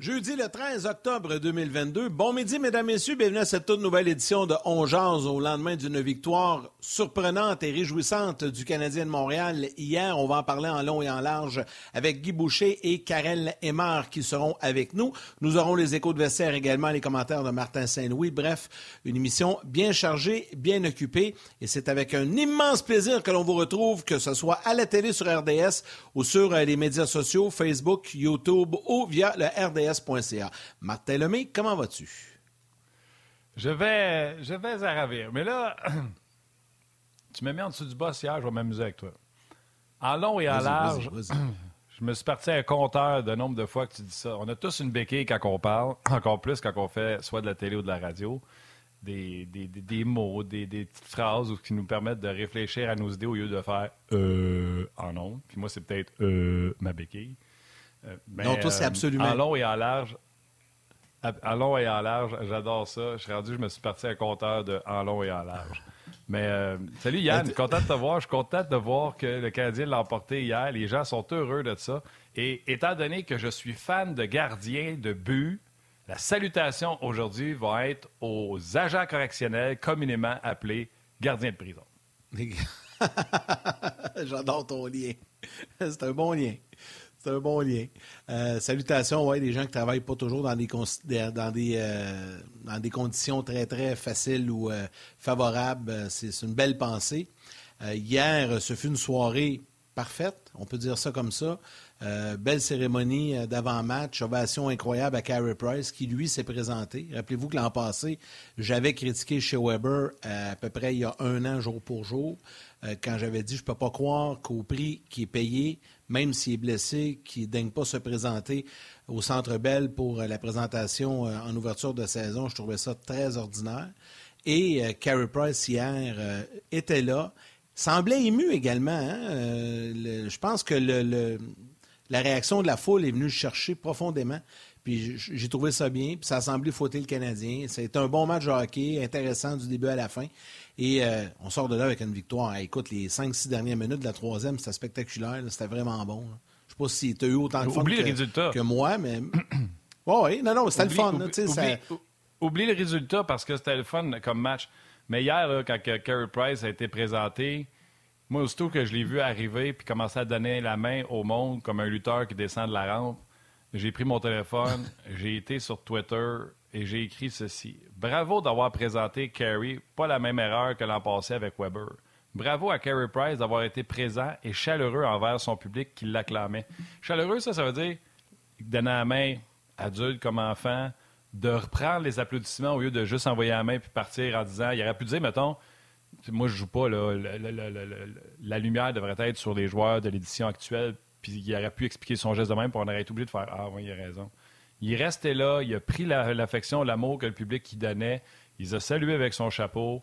Jeudi le 13 octobre 2022. Bon midi, mesdames, messieurs. Bienvenue à cette toute nouvelle édition de On au lendemain d'une victoire surprenante et réjouissante du Canadien de Montréal. Hier, on va en parler en long et en large avec Guy Boucher et Karel Aymar qui seront avec nous. Nous aurons les échos de vestiaire également, les commentaires de Martin Saint-Louis. Bref, une émission bien chargée, bien occupée. Et c'est avec un immense plaisir que l'on vous retrouve, que ce soit à la télé sur RDS ou sur euh, les médias sociaux, Facebook, YouTube ou via le RDS Martin Lemay, comment vas-tu? Je vais, je vais à ravir. Mais là, tu m'as mis en dessous du boss hier, je vais m'amuser avec toi. En long et en large, je me suis parti à un compteur de nombre de fois que tu dis ça. On a tous une béquille quand on parle, encore plus quand on fait soit de la télé ou de la radio. Des, des, mots, des, petites phrases qui nous permettent de réfléchir à nos idées au lieu de faire euh, en nom. Puis moi, c'est peut-être euh, ma béquille. Euh, non, toi, c'est euh, absolument. En long et en large. En long et en large, j'adore ça. Je suis rendu, je me suis parti à compteur de en long et en large. Mais euh, salut Yann, content de te voir. Je suis content de voir que le Canadien l'a emporté hier. Les gens sont heureux de ça. Et étant donné que je suis fan de gardiens de but, la salutation aujourd'hui va être aux agents correctionnels communément appelés gardiens de prison. J'adore ton lien. C'est un bon lien. C'est un bon lien. Euh, salutations, ouais, des gens qui travaillent pas toujours dans des, euh, conditions très, très faciles ou euh, favorables. C'est une belle pensée. hier, ce fut une soirée parfaite, on peut dire ça comme ça. belle cérémonie d'avant-match, ovation incroyable à Carey Price qui, lui, s'est présenté. Rappelez-vous que l'an passé, j'avais critiqué chez Weber à peu près il y a un an, jour pour jour, quand j'avais dit je ne peux pas croire qu'au prix qui est payé, même s'il est blessé, qui ne daigne pas se présenter au Centre Bell pour euh, la présentation euh, en ouverture de saison. Je trouvais ça très ordinaire. Et euh, Carey Price, hier, était là. Semblait ému également. Hein. je pense que la réaction de la foule est venue le chercher profondément. Puis j'ai trouvé ça bien. Puis ça a semblé fauter le Canadien. C'était un bon match de hockey, intéressant du début à la fin. Et euh, on sort de là avec une victoire. écoute, les 5-6 dernières minutes de la troisième, c'était spectaculaire. C'était vraiment bon. Je ne sais pas si tu as eu autant de fun que, moi, mais. oui, non, non, c'était le fun. Oublie, le résultat parce que c'était le fun comme match. Mais hier, quand Carey Price a été présenté, moi, aussitôt que je l'ai vu arriver puis commencer à donner la main au monde comme un lutteur qui descend de la rampe, j'ai pris mon téléphone, j'ai été sur Twitter et j'ai écrit ceci. Bravo d'avoir présenté Kerry, pas la même erreur que l'an passé avec Weber. Bravo à Kerry Price d'avoir été présent et chaleureux envers son public qui l'acclamait. Chaleureux, ça, ça veut dire donner la main, adulte comme enfant, de reprendre les applaudissements au lieu de juste envoyer la main puis partir en disant, il aurait pu dire, mettons, moi je joue pas, là, la, lumière devrait être sur les joueurs de l'édition actuelle, puis il aurait pu expliquer son geste de même, puis on aurait été oublié de faire, ah oui, il a raison. Il restait là, il a pris l'affection, l'amour que le public lui donnait. Il a salué avec son chapeau.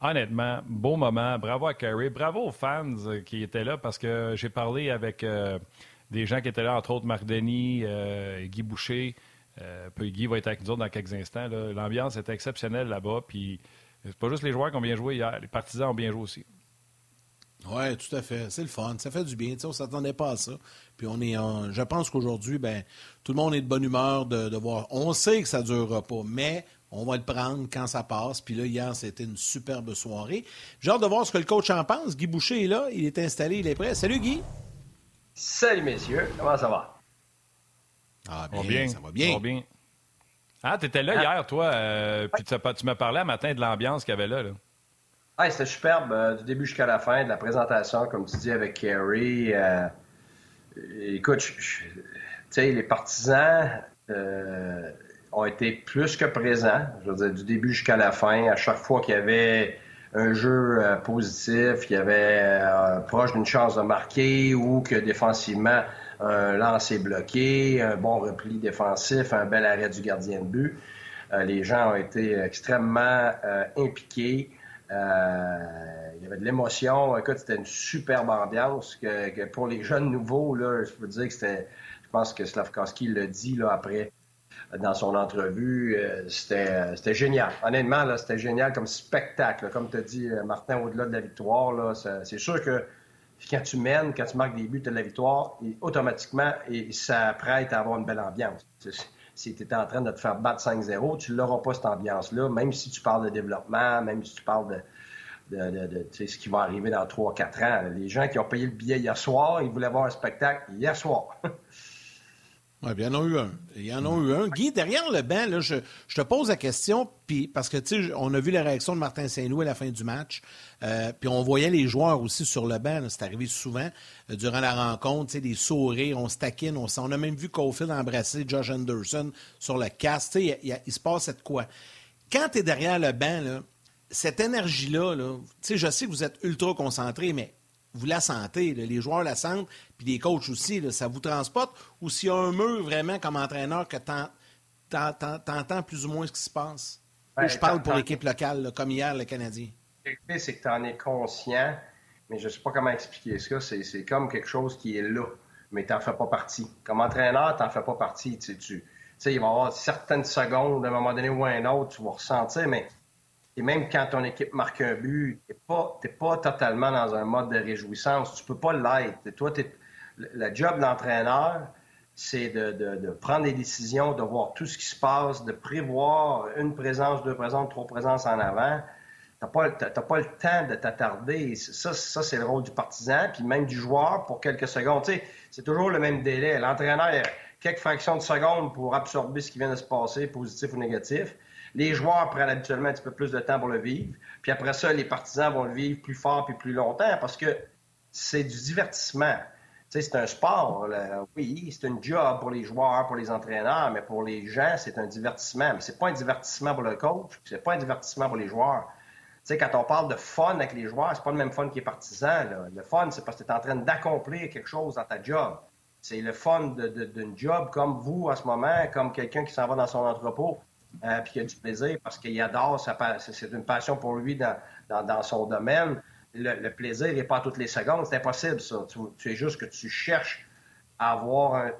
Honnêtement, beau moment. Bravo à Carey. Bravo aux fans euh, qui étaient là parce que j'ai parlé avec euh, des gens qui étaient là, entre autres Marc Denis, euh, Guy Boucher. Guy va être avec nous dans quelques instants. L'ambiance était exceptionnelle là-bas. Puis c'est pas juste les joueurs qui ont bien joué hier, les partisans ont bien joué aussi. Oui, tout à fait. C'est le fun. Ça fait du bien. on ne s'attendait pas à ça. Puis on est Je pense qu'aujourd'hui, ben, tout le monde est de bonne humeur de, voir. On sait que ça ne durera pas, mais on va le prendre quand ça passe. Puis là, hier, c'était une superbe soirée. J'ai hâte de voir ce que le coach en pense. Guy Boucher est là. Il est installé, il est prêt. Salut, Guy. Salut, messieurs. Comment ça va? Ah, bien, ça va bien. Ça va bien. Ah, t'étais là ah. hier, toi. Euh, puis tu, tu m'as parlé un matin de l'ambiance qu'il y avait là. là. C'était superbe euh, du début jusqu'à la fin de la présentation, comme tu dis, avec Kerry. Euh, écoute, tu sais, les partisans euh, ont été plus que présents, je veux dire, du début jusqu'à la fin. À chaque fois qu'il y avait un jeu positif, il y avait proche d'une chance de marquer ou que défensivement, un lancer bloqué, un bon repli défensif, un bel arrêt du gardien de but. les gens ont été extrêmement impliqués. Euh, il y avait de l'émotion. Écoute, c'était une superbe ambiance. Que, pour les jeunes nouveaux, là, je peux dire que c'était. Je pense que Slavkowski l'a dit là, après dans son entrevue. Euh, c'était génial. Honnêtement, c'était génial comme spectacle. Comme tu as dit, euh, Martin, au-delà de la victoire, c'est sûr que quand tu mènes, quand tu marques des buts, de la victoire, automatiquement, et ça prête à avoir une belle ambiance. Si tu en train de te faire battre 5-0, tu l'auras pas cette ambiance-là, même si tu parles de développement, même si tu parles de, de, ce qui va arriver dans 3-4 ans. Les gens qui ont payé le billet hier soir, ils voulaient voir un spectacle hier soir. Il y en a eu un. Il y en a eu un. Guy, derrière le banc, là, je, te pose la question, puis parce que, tu on a vu la réaction de Martin Saint-Louis à la fin du match, euh, puis on voyait les joueurs aussi sur le banc, c'est arrivé souvent euh, durant la rencontre, des sourires, on se taquine, on, on a même vu Caulfield embrasser Josh Anderson sur le casque, il, se passe de quoi. Quand tu es derrière le banc, là, cette énergie-là, là, je sais que vous êtes ultra concentré, mais vous la sentez, les joueurs la sentent, puis les coachs aussi, ça vous transporte, ou s'il y a un mur vraiment comme entraîneur que tu entends plus ou moins ce qui se passe? Ben, je parle pour l'équipe locale, comme hier, le Canadien. C'est que tu en es conscient, mais je ne sais pas comment expliquer ça. C'est comme quelque chose qui est là, mais tu n'en fais pas partie. Comme entraîneur, tu n'en fais pas partie. Tu, tu sais, il va y avoir certaines secondes, à un moment donné ou à un autre, tu vas ressentir, mais et même quand ton équipe marque un but, tu n'es pas, pas, totalement dans un mode de réjouissance. Tu peux pas l'être. Toi, le job d'entraîneur, c'est de, prendre des décisions, de voir tout ce qui se passe, de prévoir une présence, deux présences, trois présences en avant. Tu n'as pas, pas, le temps de t'attarder. Ça, ça c'est le rôle du partisan, puis même du joueur pour quelques secondes. C'est toujours le même délai. L'entraîneur, a quelques fractions de secondes pour absorber ce qui vient de se passer, positif ou négatif. Les joueurs prennent habituellement un petit peu plus de temps pour le vivre. Puis après ça, les partisans vont le vivre plus fort puis plus longtemps parce que c'est du divertissement. C'est un sport. Oui, c'est un job pour les joueurs, pour les entraîneurs, mais pour les gens, c'est un divertissement. Mais c'est pas un divertissement pour le coach, c'est pas un divertissement pour les joueurs. Tu sais, quand on parle de fun avec les joueurs, c'est pas le même fun qui est partisan. Le fun, c'est parce que tu es en train d'accomplir quelque chose dans ta job. C'est le fun d'une job comme vous en ce moment, comme quelqu'un qui s'en va dans son entrepôt euh, puis il a du plaisir parce qu'il adore, c'est une passion pour lui dans, son domaine. Le, plaisir n'est pas toutes les secondes, c'est impossible ça. Tu, es juste que tu cherches à avoir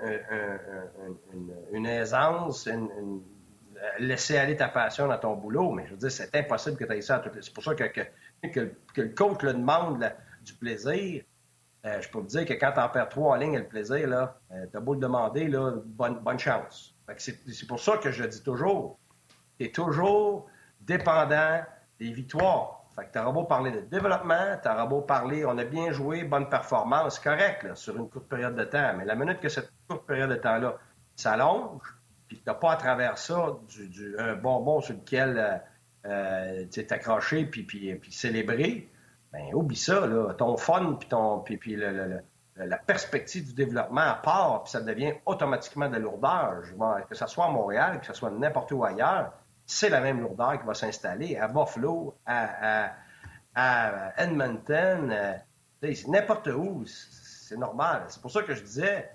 une, aisance, laisser aller ta passion dans ton boulot, mais je veux dire, c'est impossible que tu aies ça à toutes les... C'est pour ça que, que, le coach le demande du plaisir. Euh, je peux te dire que quand tu en perds trois en ligne, le plaisir, là, euh, tu as beau le demander, là, bonne, bonne chance. C'est pour ça que je dis toujours, tu es toujours dépendant des victoires. Fait que tu beau parler de développement, tu auras beau parler, on a bien joué, bonne performance, correct, sur une courte période de temps. Mais la minute que cette courte période de temps-là s'allonge, puis tu n'as pas à travers ça du, un bonbon sur lequel euh, euh t'accrocher puis, puis, puis célébrer, ben oublie ça, là. Ton fun puis ton puis, puis la perspective du développement à part, puis ça devient automatiquement de lourdeur. Que ce soit à Montréal, que ce soit n'importe où ailleurs, c'est la même lourdeur qui va s'installer à Buffalo, à, Edmonton, euh, n'importe où. C'est normal. C'est pour ça que je disais,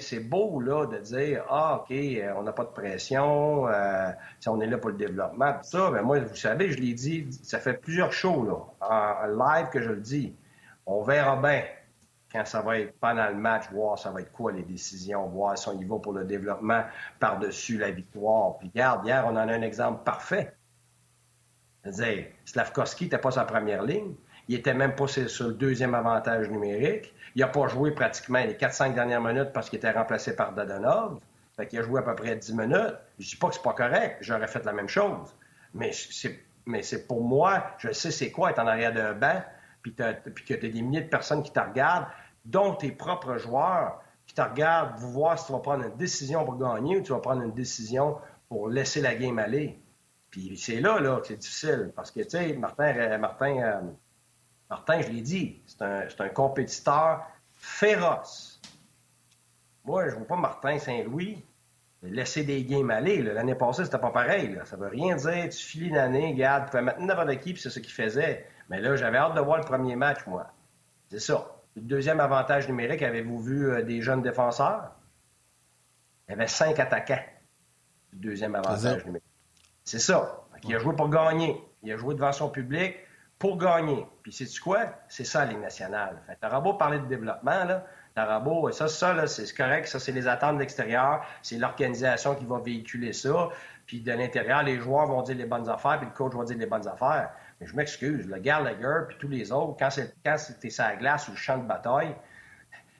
c'est beau là, de dire Ah, OK, euh, on n'a pas de pression, euh, on est là pour le développement, tout ça. Mais moi, vous savez, je l'ai dit, ça fait plusieurs shows là, en live que je le dis. On verra bien quand ça va être pendant le match, voir ça va être quoi les décisions, voir son niveau pour le développement par-dessus la victoire. Puis regarde, hier, on en a un exemple parfait. C'est-à-dire, Slavkovski n'était pas sa première ligne. Il était même pas sur le deuxième avantage numérique. Il n'a pas joué pratiquement les 4-5 dernières minutes parce qu'il était remplacé par Dadonov. Fait qu'il a joué à peu près 10 minutes. Je dis pas que c'est pas correct. J'aurais fait la même chose. Mais c'est, mais c'est pour moi, je sais c'est quoi être en arrière d'un banc puis, que tu as des milliers de personnes qui te regardent, dont tes propres joueurs qui te regardent, vous voir si tu vas prendre une décision pour gagner ou tu vas prendre une décision pour laisser la game aller. Puis c'est là, là que c'est difficile. Parce que, tu sais, Martin, euh, Martin, euh, Martin, je l'ai dit, c'est un, un, compétiteur féroce. Moi, je ne vois pas Martin Saint-Louis laisser des games aller. L'année passée, c'était pas pareil. Là. Ça veut rien dire. Tu filis une année, garde, tu peux mettre n'importe qui, puis c'est ce qu'il faisait. Mais là, j'avais hâte de voir le premier match, moi. C'est ça. Le deuxième avantage numérique, avez-vous vu euh, des jeunes défenseurs? Il y avait cinq attaquants. Le deuxième avantage numérique. C'est ça. Il a joué pour gagner. Il a joué devant son public pour gagner. Puis c'est quoi? C'est ça, la Ligue nationale. Beau parler de développement, là. T'auras beau, ça, ça, c'est correct. Ça, c'est les attentes de l'extérieur. C'est l'organisation qui va véhiculer ça. Puis de l'intérieur, les joueurs vont dire les bonnes affaires, puis le coach va dire les bonnes affaires. Mais je m'excuse, le Gallagher puis tous les autres, quand c'est quand es sur la glace ou le champ de bataille,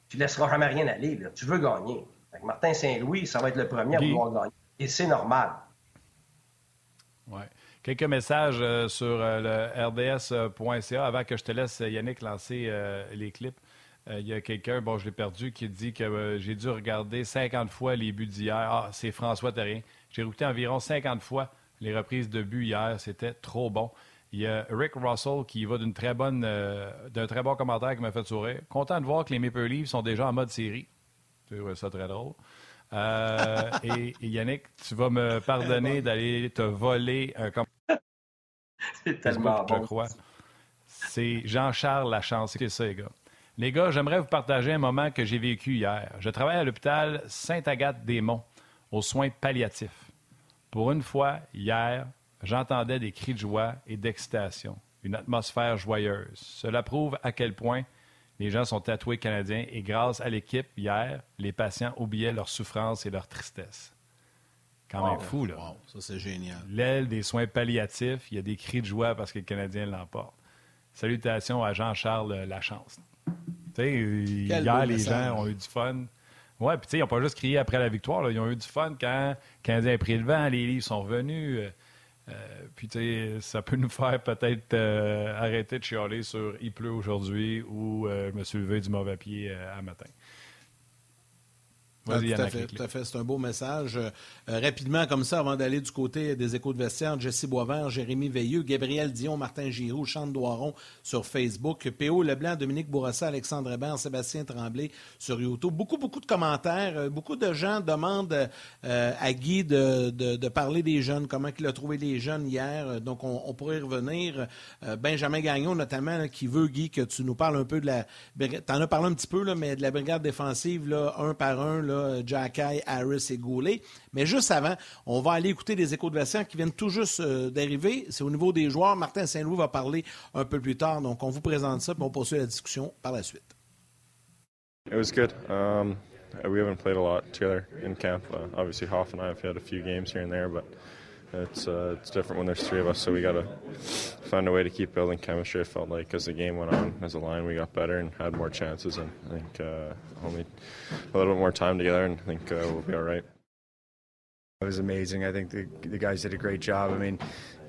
tu laisseras jamais rien aller. Tu veux gagner. Martin Saint-Louis, ça va être le premier à vouloir gagner. Et c'est normal. Ouais. Quelques messages euh, sur euh, le rds.ca avant que je te laisse, Yannick, lancer euh, les clips. Il y a quelqu'un, bon, je l'ai perdu, qui dit que j'ai dû regarder 50 fois les buts d'hier. Ah, c'est François Terrien. J'ai écouté environ 50 fois les reprises de buts hier. C'était trop bon. Il y a Rick Russell qui va d'une très bonne, d'un très bon commentaire qui m'a fait sourire. Content de voir que les Maple Leafs sont déjà en mode série. C'est ça très drôle. Euh, et, Yannick, tu vas me pardonner d'aller te voler un commentaire. C'est tellement bon. crois? C'est Jean-Charles Lachance. C'est ça, les gars. Les gars, j'aimerais vous partager un moment que j'ai vécu hier. Je travaille à l'hôpital Sainte-Agathe-des-Monts, aux soins palliatifs. Pour une fois, hier, j'entendais des cris de joie et d'excitation, une atmosphère joyeuse. Cela prouve à quel point les gens sont tatoués canadiens et grâce à l'équipe, hier, les patients oubliaient leur souffrance et leur tristesse. Quand même fou, là. ça, c'est génial. L'aile des soins palliatifs, il y a des cris de joie parce que le Canadien l'emporte. Salutations à Jean-Charles Lachance. Tu sais, hier, les gens ont eu du fun. Ouais, puis tu sais, ils n'ont pas juste crié après la victoire. Ils ont eu du fun quand le Canadien a pris le vent, les livres sont revenus. Euh, puis, tu sais, ça peut nous faire peut-être euh, arrêter de chialer sur il pleut aujourd'hui ou euh, me soulever du mauvais pied à matin tout, à fait, tout à fait, C'est un beau message. Euh, rapidement, comme ça, avant d'aller du côté des échos de vestiaire, Jesse Boisvert, Jérémy Veilleux, Gabriel Dion, Martin Giroux, Chante Doiron sur Facebook, P.O. Leblanc, Dominique Bourassa, Alexandre Hébert, Sébastien Tremblay sur YouTube. Beaucoup, beaucoup de commentaires. Euh, beaucoup de gens demandent euh, à Guy de, parler des jeunes, comment il a trouvé les jeunes hier. Donc, on, pourrait y revenir. Benjamin Gagnon, notamment, qui veut, Guy, que tu nous parles un peu de la... Tu en as parlé un petit peu, là, mais de la brigade défensive, là, un par un, là, Harris et Goulet. Mais juste avant, on va aller écouter des échos de vestiaire qui viennent tout juste euh, d'arriver. C'est au niveau des joueurs. Martin Saint-Louis va parler un peu plus tard. Donc, on vous présente ça, puis on poursuit la discussion par la suite. It was good. Um, we haven't played a lot camp. Uh, obviously, Hoff and I have had a games here and there, but it's uh, it's different when there's three of us. So we got to find a way to keep building chemistry. It felt like as the game went on, as a line, we got better and had more chances. And I think uh, only a little bit more time together, and I think uh, we'll be all right. It was amazing. I think the, the guys did a great job. I mean,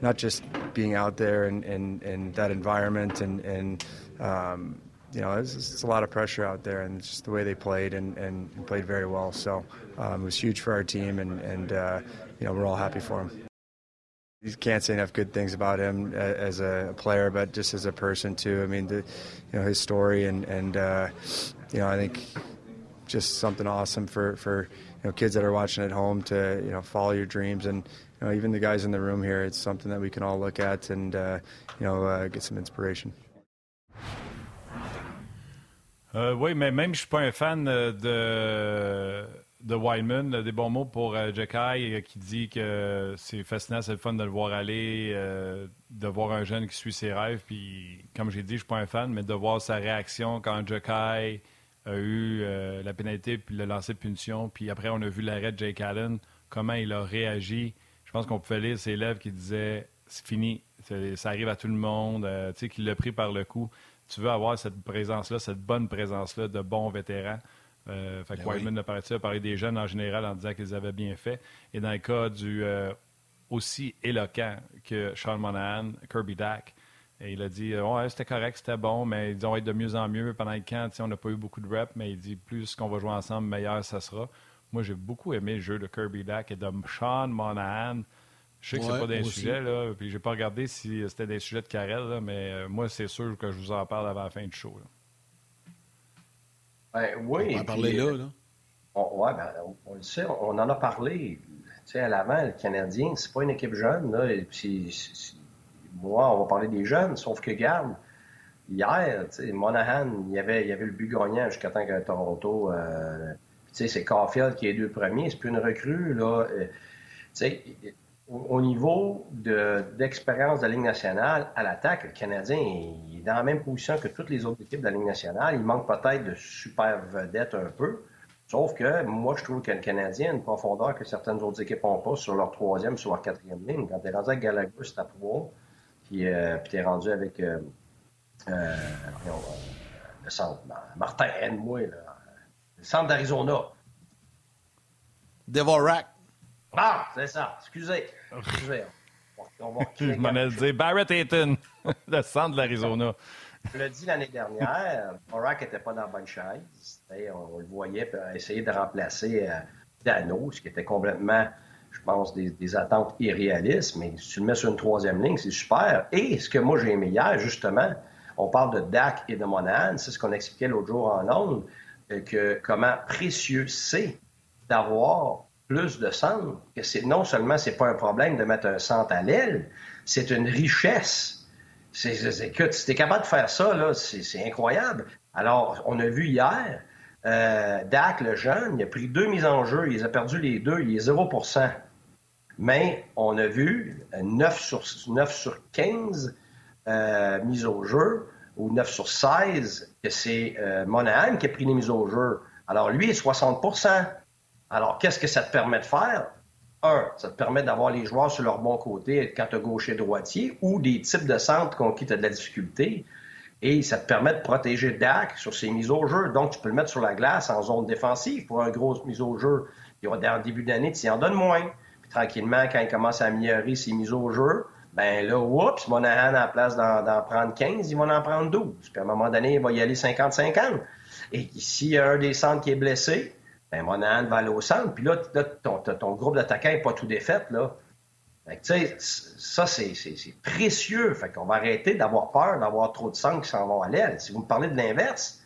not just being out there and, and, and that environment and, and um, you know, it's, it's, a lot of pressure out there, and just the way they played and, and played very well. So um, it was huge for our team, and, and uh, you know, we're all happy for him. You can't say enough good things about him uh, as a player, but just as a person too. I mean, the, you know, his story and and uh, you know, I think just something awesome for for you know kids that are watching at home to you know follow your dreams and you know even the guys in the room here. It's something that we can all look at and uh, you know uh, get some inspiration. Euh, oui, mais même je suis pas un fan de de Wyman, des bons mots pour euh, euh, qui dit que c'est fascinant, c'est le fun de le voir aller, euh, de voir un jeune qui suit ses rêves. Puis, comme j'ai dit, je ne suis pas un fan, mais de voir sa réaction quand Jekai a eu euh, la pénalité puis le lancer de punition. Puis après, on a vu l'arrêt de Jake Allen, comment il a réagi. Je pense qu'on pouvait lire ses lèvres qui disaient c'est fini, ça arrive à tout le monde, tu sais, qu'il l'a pris par le cou. Tu veux avoir cette présence-là, cette bonne présence-là de bons vétérans. Euh, fait que ben a parlé des jeunes en général en disant qu'ils avaient bien fait. Et dans le cas du euh, aussi éloquent que Sean Monahan, Kirby Dack, et il a dit euh, ouais, c'était correct, c'était bon, mais ils vont être de mieux en mieux pendant le camp. On n'a pas eu beaucoup de reps, mais il dit plus qu'on va jouer ensemble, meilleur ça sera. Moi, j'ai beaucoup aimé le jeu de Kirby Dack et de Sean Monahan. Je sais que c'est pas des sujets, là, puis j'ai pas regardé si c'était des sujets de Carrel, mais euh, moi, c'est sûr que je vous en parle avant la fin du show. Ben, oui. On en parler là. là. On, ouais, ben, on, le sait, on, en a parlé. Tu sais, à l'avant, le Canadien, c'est pas une équipe jeune. Là, et puis, moi, on va parler des jeunes, sauf que, garde, hier, tu sais, Monahan, il y avait, il avait le but gagnant jusqu'à temps que Toronto. Euh, tu sais, c'est Caulfield qui est deux premiers, c'est plus une recrue. Là. Euh, tu sais, au niveau d'expérience de, la Ligue nationale, à l'attaque, le Canadien est dans la même position que toutes les autres équipes de la Ligue nationale. Il manque peut-être de super vedettes un peu. Sauf que moi, je trouve que le Canadien a une profondeur que certaines autres équipes n'ont pas sur leur troisième, sur leur quatrième ligne. Quand tu es rendu avec Gallagher, c'est à trois. Puis, euh, tu es rendu avec euh, euh, le centre. Martin, aide-moi. Le centre d'Arizona. Devorak. Ah, c'est ça. Excusez. Excusez. On va, Je m'en dit Barrett Hayton, le centre de l'Arizona. Je l'ai dit l'année dernière, Borak n'était pas dans la bonne chaise. On, le voyait essayer de remplacer euh, Dano, ce qui était complètement, je pense, des, attentes irréalistes. Mais si tu le mets sur une troisième ligne, c'est super. Et ce que moi j'ai aimé hier, justement, on parle de Dak et de Monahan, c'est ce qu'on expliquait l'autre jour en Londres, euh, que comment précieux c'est d'avoir plus de centre, que c'est non seulement c'est pas un problème de mettre un centre à l'aile, c'est une richesse. C'est, écoute, si t'es capable de faire ça, là, c'est, incroyable. Alors, on a vu hier, euh, Dak, le jeune, il a pris deux mises en jeu, il a perdu les deux, il est 0% Mais on a vu 9 sur, 9 sur 15 euh, mises au jeu, ou 9 sur 16, que c'est euh, Monahan qui a pris les mises au jeu. Alors, lui est 60 alors, qu'est-ce que ça te permet de faire? Un, ça te permet d'avoir les joueurs sur leur bon côté quand tu as gaucher droitier ou des types de centres contre qui tu as de la difficulté. Et ça te permet de protéger Dak sur ses mises au jeu. Donc, tu peux le mettre sur la glace en zone défensive pour un gros mise au jeu. Y aura, début d'année, tu en donnes moins. Puis tranquillement, quand il commence à améliorer ses mises au jeu, ben là, oups, Monahan, en place d'en prendre 15, il va en prendre 12. Puis à un moment donné, il va y aller 50-50. Et s'il y a un des centres qui est blessé, ben Monahan va aller au centre, puis là, ton, groupe d'attaquants n'est pas tout défait, là. Fait que, tu sais, ça, c'est précieux. Fait qu'on va arrêter d'avoir peur d'avoir trop de centres qui s'en vont à l'aile. Si vous me parlez de l'inverse,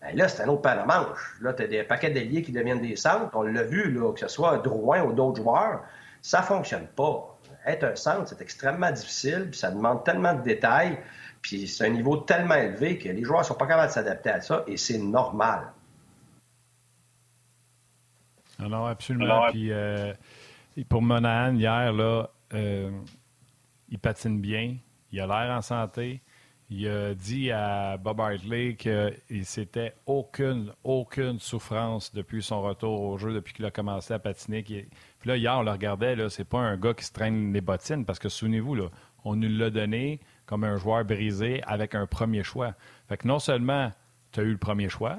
ben là, c'est un autre paire de manche. Là, tu as des paquets d'ailiers qui deviennent des centres. On l'a vu, là, que ce soit Drouin ou d'autres joueurs. Ça fonctionne pas. Être un centre, c'est extrêmement difficile, puis ça demande tellement de détails, puis c'est un niveau tellement élevé que les joueurs sont pas capables de s'adapter à ça, et c'est normal. Non, non, absolument. Puis, euh, pour Monahan, hier, là, euh, il patine bien. Il a l'air en santé. Il a dit à Bob Hartley qu'il s'était aucune, aucune souffrance depuis son retour au jeu, depuis qu'il a commencé à patiner. Puis là, hier, on le regardait, là, c'est pas un gars qui se traîne les bottines, parce que souvenez-vous, là, on nous l'a donné comme un joueur brisé avec un premier choix. Fait que non seulement tu as eu le premier choix,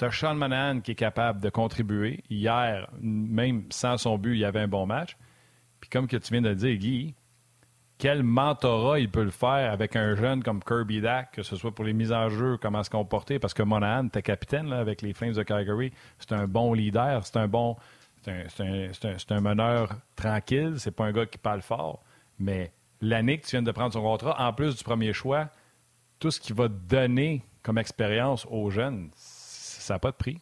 tu as Sean Monahan qui est capable de contribuer. Hier, même sans son but, il y avait un bon match. Puis comme que tu viens de le dire, Guy, quel mentorat il peut le faire avec un jeune comme Kirby Dack, que ce soit pour les mises en jeu, comment se comporter, parce que Monahan, était capitaine avec les Flames de Calgary, c'est un bon leader, c'est un bon, c'est un, un, meneur tranquille, c'est pas un gars qui parle fort, mais l'année que tu viens de prendre son contrat, en plus du premier choix, tout ce qu'il va donner comme expérience aux jeunes, ça n'a pas de prix.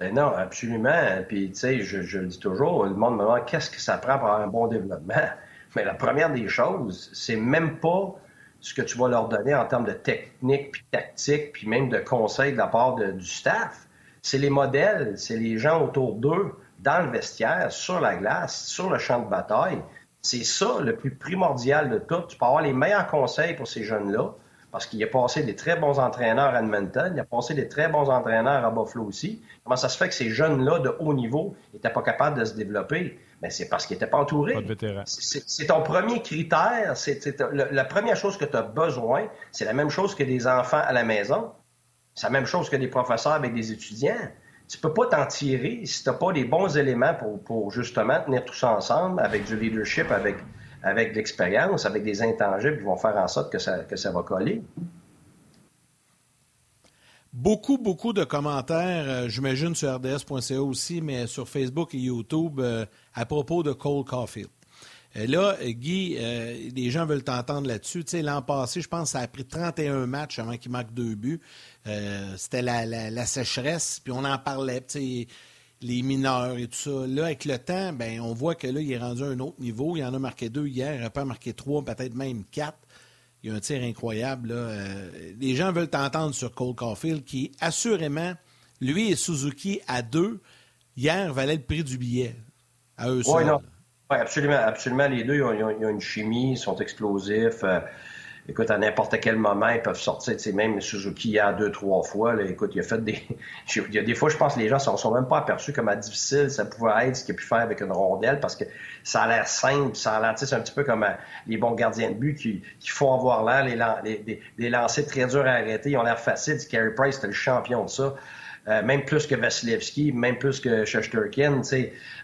Ben non, absolument. Puis, tu sais, je, le dis toujours, le monde me demande qu'est-ce que ça prend pour avoir un bon développement? Mais la première des choses, c'est même pas ce que tu vas leur donner en termes de technique, puis tactique, puis même de conseils de la part du staff. C'est les modèles, c'est les gens autour d'eux, dans le vestiaire, sur la glace, sur le champ de bataille. C'est ça le plus primordial de tout. Tu peux avoir les meilleurs conseils pour ces jeunes-là, parce qu'il a passé des très bons entraîneurs à Edmonton, il a passé des très bons entraîneurs à Buffalo aussi. Comment ça se fait que ces jeunes-là de haut niveau n'étaient pas capables de se développer? Mais ben, c'est parce qu'ils n'étaient pas entourés. C'est ton premier critère, c'est la première chose que tu as besoin, c'est la même chose que des enfants à la maison. C'est la même chose que des professeurs avec des étudiants. Tu peux pas t'en tirer si tu n'as pas les bons éléments pour, pour justement tenir tout ça ensemble avec du leadership, avec avec de l'expérience, avec des intangibles qui vont faire en sorte que ça, que ça va coller. Beaucoup, beaucoup de commentaires, euh, j'imagine sur RDS.ca aussi, mais sur Facebook et YouTube euh, à propos de Cole Caulfield. Euh, là, Guy, les gens veulent t'entendre là-dessus. Tu sais, l'an passé, je pense ça a pris 31 matchs avant qu'il marque deux buts. C'était la, la, sécheresse, puis on en parlait. Tu sais, les mineurs et tout ça. Là, avec le temps, ben, on voit que là, il est rendu à un autre niveau. Il en a marqué deux hier, il n'a pas marqué trois, peut-être même quatre. Il y a un tir incroyable. Là. Euh, les gens veulent t'entendre sur Cole Caulfield, qui assurément, lui et Suzuki à deux, hier, valaient le prix du billet. À eux seuls. Oui, absolument, absolument. Les deux, ils ont, une chimie, ils sont explosifs. Euh, écoute, à n'importe quel moment, ils peuvent sortir. Tu sais, même Suzuki, il y a deux, trois fois, là, écoute, il a fait des. il y a des fois, je pense les gens ne sont, même pas aperçus comment difficile ça pouvait être, ce qu'il a pu faire avec une rondelle, parce que ça a l'air simple, ça a l'air, c'est un petit peu comme euh, les bons gardiens de but qui, qui font avoir l'air, les, les, les, lancers très durs à arrêter, ils ont l'air faciles. Carey Price, c'était le champion de ça. Euh, même plus que Vasilevski, même plus que Shesterkin.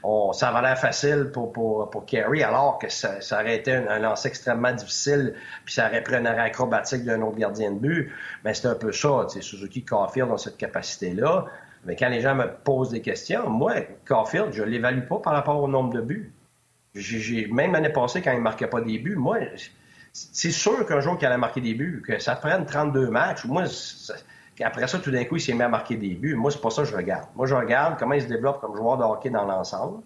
On, ça va l'air facile pour, pour, pour Kerry, alors que ça, ça aurait été un, lancer extrêmement difficile, puis ça aurait pris un arrêt acrobatique d'un autre gardien de but. Mais c'est un peu ça. Suzuki Caulfield dans cette capacité-là. Mais quand les gens me posent des questions, moi, Caulfield, je ne l'évalue pas par rapport au nombre de buts. J'ai, même l'année passée, quand il ne marquait pas des buts, moi, c'est sûr qu'un jour qu'il allait marquer des buts, que ça prenne 32 matchs, moi, après ça, tout d'un coup, il s'est mis à marquer des buts. Moi, c'est pas ça que je regarde. Moi, je regarde comment il se développe comme joueur de hockey dans l'ensemble.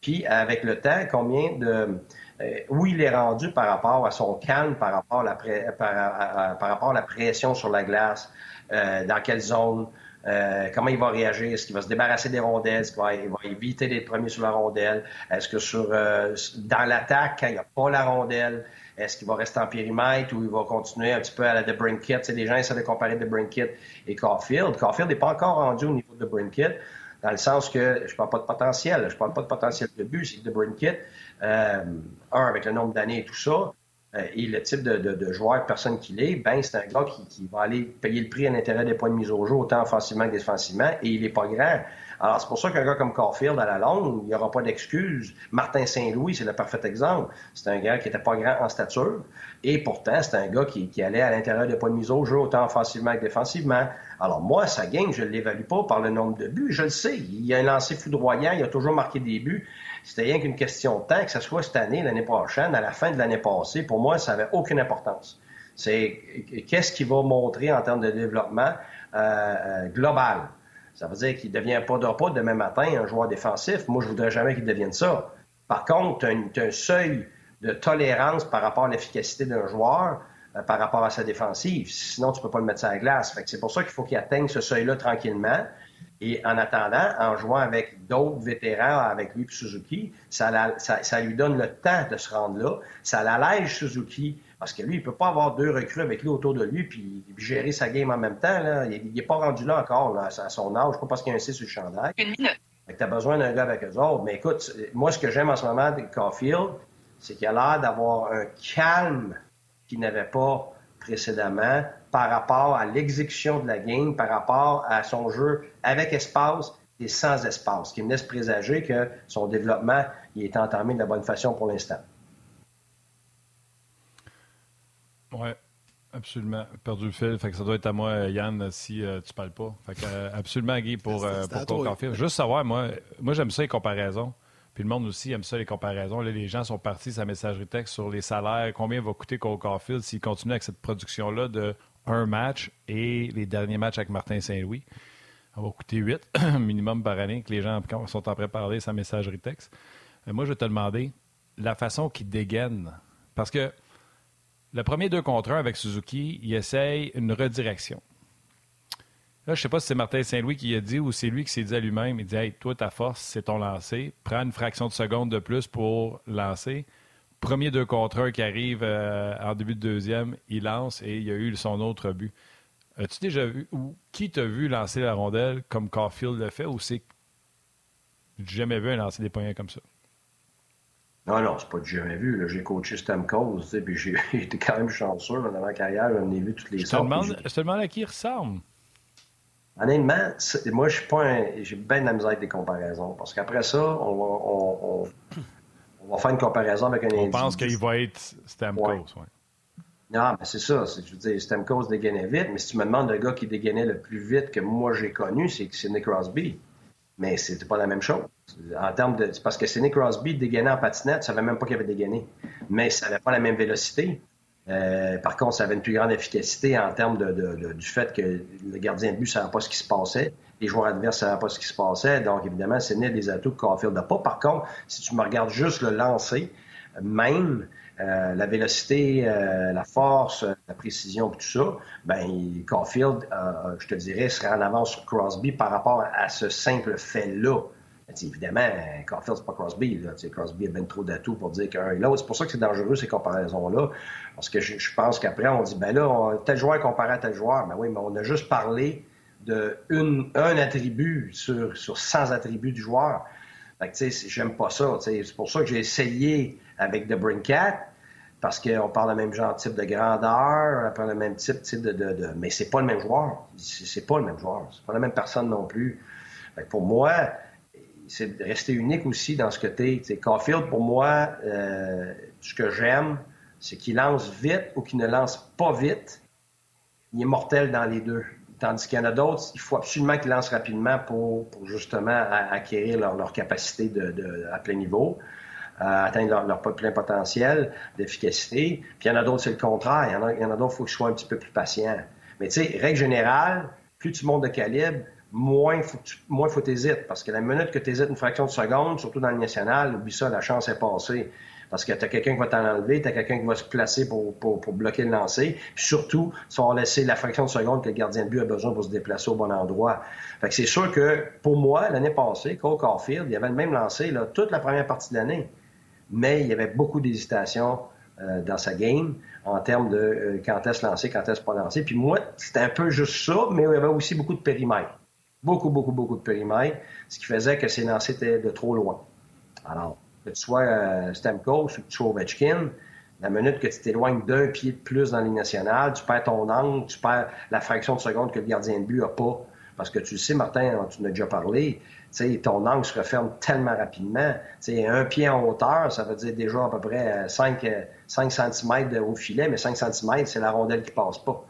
Puis, avec le temps, combien de. Euh, où il est rendu par rapport à son calme, par rapport à la, pression sur la glace, euh, dans quelle zone, euh, comment il va réagir? Est-ce qu'il va se débarrasser des rondelles? Est-ce qu'il va, éviter d'être premier sur la rondelle? Est-ce que sur dans l'attaque, quand il n'y a pas la rondelle, est-ce qu'il va rester en périmètre ou il va continuer un petit peu à la de Brinkett? les gens essaient de comparer de Brinkett et Caulfield. Caulfield n'est pas encore rendu au niveau de Brinkett, dans le sens que je ne parle pas de potentiel. Je parle pas de potentiel de but. C'est que de Brinkett, euh, un, avec le nombre d'années et tout ça, et le type de, de, de joueur, personne qu'il est, ben c'est un gars qui, va aller payer le prix à l'intérêt des points de mise au jeu, autant offensivement que défensivement, et il n'est pas grand. Alors, c'est pour ça qu'un gars comme Caulfield, à la longue, il n'y aura pas d'excuses. Martin Saint-Louis, c'est le parfait exemple. C'est un gars qui n'était pas grand en stature. Et pourtant, c'est un gars qui, allait à l'intérieur des points de mise au jeu, autant offensivement que défensivement. Alors, moi, sa game, je ne l'évalue pas par le nombre de buts. Je le sais. Il a un lancé foudroyant. Il a toujours marqué des buts. C'était rien qu'une question de temps, que ce soit cette année, l'année prochaine, à la fin de l'année passée. Pour moi, ça n'avait aucune importance. C'est qu'est-ce qu'il va montrer en termes de développement euh, euh, global? Ça veut dire qu'il ne devient pas de demain matin un joueur défensif. Moi, je ne voudrais jamais qu'il devienne ça. Par contre, tu as, un seuil de tolérance par rapport à l'efficacité d'un joueur, euh, par rapport à sa défensive. Sinon, tu ne peux pas le mettre sur la glace. c'est pour ça qu'il faut qu'il atteigne ce seuil-là tranquillement. Et en attendant, en jouant avec d'autres vétérans, avec lui et Suzuki, ça, ça, lui donne le temps de se rendre là. Ça l'allège Suzuki parce que lui, il peut pas avoir deux recrues avec lui autour de lui puis, gérer sa game en même temps. Là. Il n'est pas rendu là encore à son âge, pas parce qu'il y a un C sur le chandail. Une minute. Tu as besoin d'un gars avec eux autres. Mais écoute, moi, ce que j'aime en ce moment de Caulfield, c'est qu'il a l'air d'avoir un calme qu'il n'avait pas précédemment par rapport à l'exécution de la game, par rapport à son jeu avec espace et sans espace, ce qui me laisse présager que son développement il est entamé de la bonne façon pour l'instant. Oui, absolument. Perdu le fil. Fait que ça doit être à moi, Yann, si euh, tu parles pas. Fait que, euh, absolument, Guy, pour, euh, pour Juste savoir, moi, moi j'aime ça les comparaisons. Puis le monde aussi aime ça, les comparaisons. Là, les gens sont partis sa messagerie texte sur les salaires, combien va coûter Cole Caulfield s'il continue avec cette production-là de un match et les derniers matchs avec Martin Saint-Louis. Ça va coûter 8 minimum par année que les gens sont en train de parler sa messagerie texte. moi, je vais te demander la façon qu'il dégaine. Parce que le premier deux contre un avec Suzuki, il essaye une redirection. Là, je ne sais pas si c'est Martin Saint-Louis qui a dit ou c'est lui qui s'est dit à lui-même. Il dit Hey, toi, ta force, c'est ton lancer. Prends une fraction de seconde de plus pour lancer. Premier deux contre un qui arrive euh, en début de deuxième, il lance et il y a eu son autre but. As-tu déjà vu ou qui t'a vu lancer la rondelle comme Caulfield le fait ou c'est jamais vu un lancer des poignets comme ça? Non, non, c'est pas du jamais vu. J'ai coaché Stamkos, tu sais, puis j'ai été quand même chanceux dans ma carrière. J'en ai vu toutes les je sortes. Demande, je te demande à qui il ressemble. Honnêtement, moi, je suis pas un... J'ai bien de la misère avec des comparaisons. Parce qu'après ça, on, on, va faire une comparaison avec un On pense qu'il va être Stamkos, oui. Ouais. Non, mais c'est ça. Je veux dire, Stamkos dégainait vite, mais si tu me demandes le gars qui dégainait le plus vite que moi j'ai connu, c'est Nick Crosby. Mais c'était pas la même chose. En termes de, parce que Sidney Crosby dégainait en patinette, tu savais même pas qu'il avait dégainé. Mais ça n'avait pas la même vélocité. Euh, par contre, ça avait une plus grande efficacité en termes de, du fait que le gardien de but ne savait pas ce qui se passait. Les joueurs adverses ne savaient pas ce qui se passait. Donc, évidemment, Sidney a des atouts que Caulfield n'a pas. Par contre, si tu me regardes juste le lancer, même, euh, la vélocité, euh, la force, la précision, tout ça, ben Caulfield, je te dirais, serait en avance sur Crosby par rapport à ce simple fait-là. Évidemment, Caulfield, c'est pas Crosby. Là. Crosby a bien trop d'atouts pour dire qu'un et l'autre. C'est pour ça que c'est dangereux, ces comparaisons-là. Parce que je, pense qu'après, on dit, ben là, tel joueur comparé à tel joueur. Ben oui, mais on a juste parlé de un attribut sur, sur 100 attributs du joueur. Fait tu sais, j'aime pas ça. C'est pour ça que j'ai essayé avec The Brincat parce qu'on parle le même genre type de grandeur, parle le même type, type de, de, de... Mais c'est pas le même joueur. C'est pas le même joueur. C'est pas la même personne non plus. pour moi, c'est de rester unique aussi dans ce es. Caulfield, pour moi, euh, ce que j'aime, c'est qu'il lance vite ou qu'il ne lance pas vite. Il est mortel dans les deux. Tandis qu'il y en a d'autres, il faut absolument qu'ils lancent rapidement pour, justement acquérir leur, capacité de, à plein niveau, atteindre leur, plein potentiel d'efficacité. Puis il y en a d'autres, c'est le contraire. Il y en a, a d'autres, il faut qu'ils soient un petit peu plus patients. Mais tu sais, règle générale, plus tu montes de calibre, moins faut tu, moins faut t'hésites. Parce que la minute que tu hésites une fraction de seconde, surtout dans le national, oublie ça, la chance est passée. Parce que tu as quelqu'un qui va t'en enlever, tu as quelqu'un qui va se placer pour, pour, bloquer le lancer. Puis surtout, tu vas laisser la fraction de seconde que le gardien de but a besoin pour se déplacer au bon endroit. Fait que c'est sûr que, pour moi, l'année passée, Cole Caulfield, il avait le même lancé là, toute la première partie de l'année. Mais il y avait beaucoup d'hésitation euh, dans sa game en termes de euh, quand est-ce lancé, quand est-ce pas lancé. Puis moi, c'était un peu juste ça, mais il y avait aussi beaucoup de périmètres. Beaucoup, beaucoup, beaucoup de périmètres, ce qui faisait que ses lancers étaient de trop loin. Alors, que tu sois euh, Stamkos ou que tu sois Ovechkin, la minute que tu t'éloignes d'un pied de plus dans les nationale, tu perds ton angle, tu perds la fraction de seconde que le gardien de but n'a pas. Parce que tu le sais, Martin, tu en as déjà parlé, ton angle se referme tellement rapidement. sais, un pied en hauteur, ça veut dire déjà à peu près 5, euh, 5 cm au filet, mais 5 cm, c'est la rondelle qui passe pas.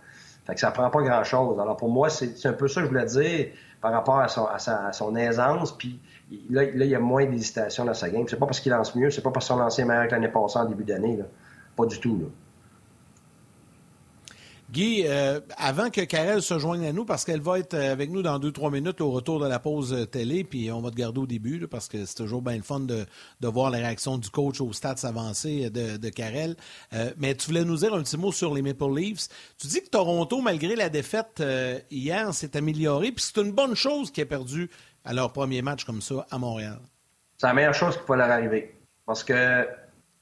Fait que ça prend pas grand-chose. Alors pour moi, c'est un peu ça que je voulais dire par rapport à son, à son aisance. Puis là, il y a moins d'hésitation dans sa game. C'est pas parce qu'il lance mieux, c'est pas parce qu'il lancé meilleur que l'année passée en début d'année. Pas du tout. Là. Guy, euh, avant que Karel se joigne à nous, parce qu'elle va être euh, avec nous dans deux, trois minutes au retour de la pause euh, télé, puis on va te garder au début, parce que c'est toujours bien le fun de, voir la réaction du coach aux stats avancés de, de Karel. mais tu voulais nous dire un petit mot sur les Maple Leafs. Tu dis que Toronto, malgré la défaite hier, s'est amélioré, puis c'est une bonne chose qui a perdu à leur premier match comme ça à Montréal. C'est la meilleure chose qui peut leur arriver, parce que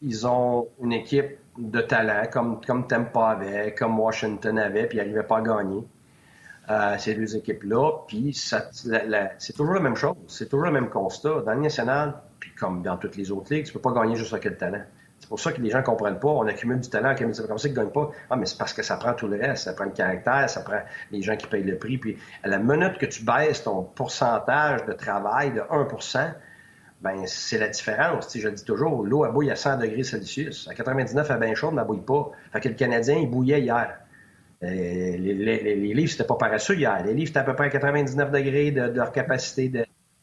ils ont une équipe de talent, comme, comme Tampa avait, comme Washington avait, puis ils n'arrivaient pas à gagner. Euh, ces deux équipes-là. Puis c'est toujours la même chose. C'est toujours le même constat. Dans le national, puis comme dans toutes les autres ligues, tu peux pas gagner juste avec le talent. C'est pour ça que les gens ne comprennent pas. On accumule du talent, comme ça qu'ils ne gagnent pas. Ah, mais c'est parce que ça prend tout le reste. Ça prend le caractère, ça prend les gens qui payent le prix. Puis à la minute que tu baisses ton pourcentage de travail de 1 ben c'est la différence. je le dis toujours, l'eau, bouille à 100 degrés Celsius. À 99, elle est bien chaude, mais elle bouille pas. Fait que le Canadien, il bouillait hier. Euh, les, les, les, livres, c'était pas paresseux hier. Les livres, c'était à peu près à 99 degrés de, leur capacité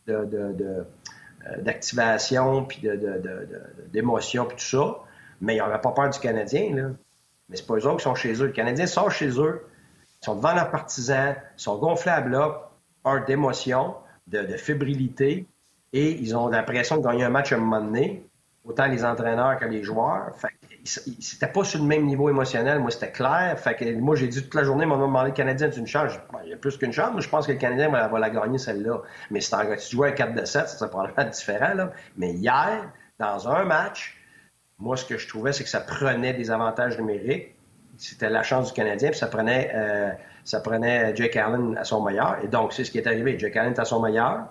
euh, d'activation, puis d'émotion, puis tout ça. Mais ils n'avaient pas peur du Canadien. Là. Mais c'est pas eux autres qui sont chez eux. Le Canadien sort chez eux, ils sont devant leurs partisans, ils sont gonflés à bloc, d'émotion, de, fébrilité, et ils ont l'impression de gagner un match à un moment donné, autant les entraîneurs que les joueurs. Fait c'était pas sur le même niveau émotionnel, moi c'était clair. Fait que moi j'ai dit toute la journée, mon demandé le Canadien c'est une chance? il y a plus qu'une chance, mais je pense que le Canadien va, la gagner celle-là. Mais si tu jouais à 4 de 7, ça serait probablement différent. Là. Mais hier, dans un match, moi ce que je trouvais, c'est que ça prenait des avantages numériques. C'était la chance du Canadien, puis ça prenait, euh, ça prenait Jake Allen à son meilleur. Et donc, c'est ce qui est arrivé. Jake Allen est à son meilleur.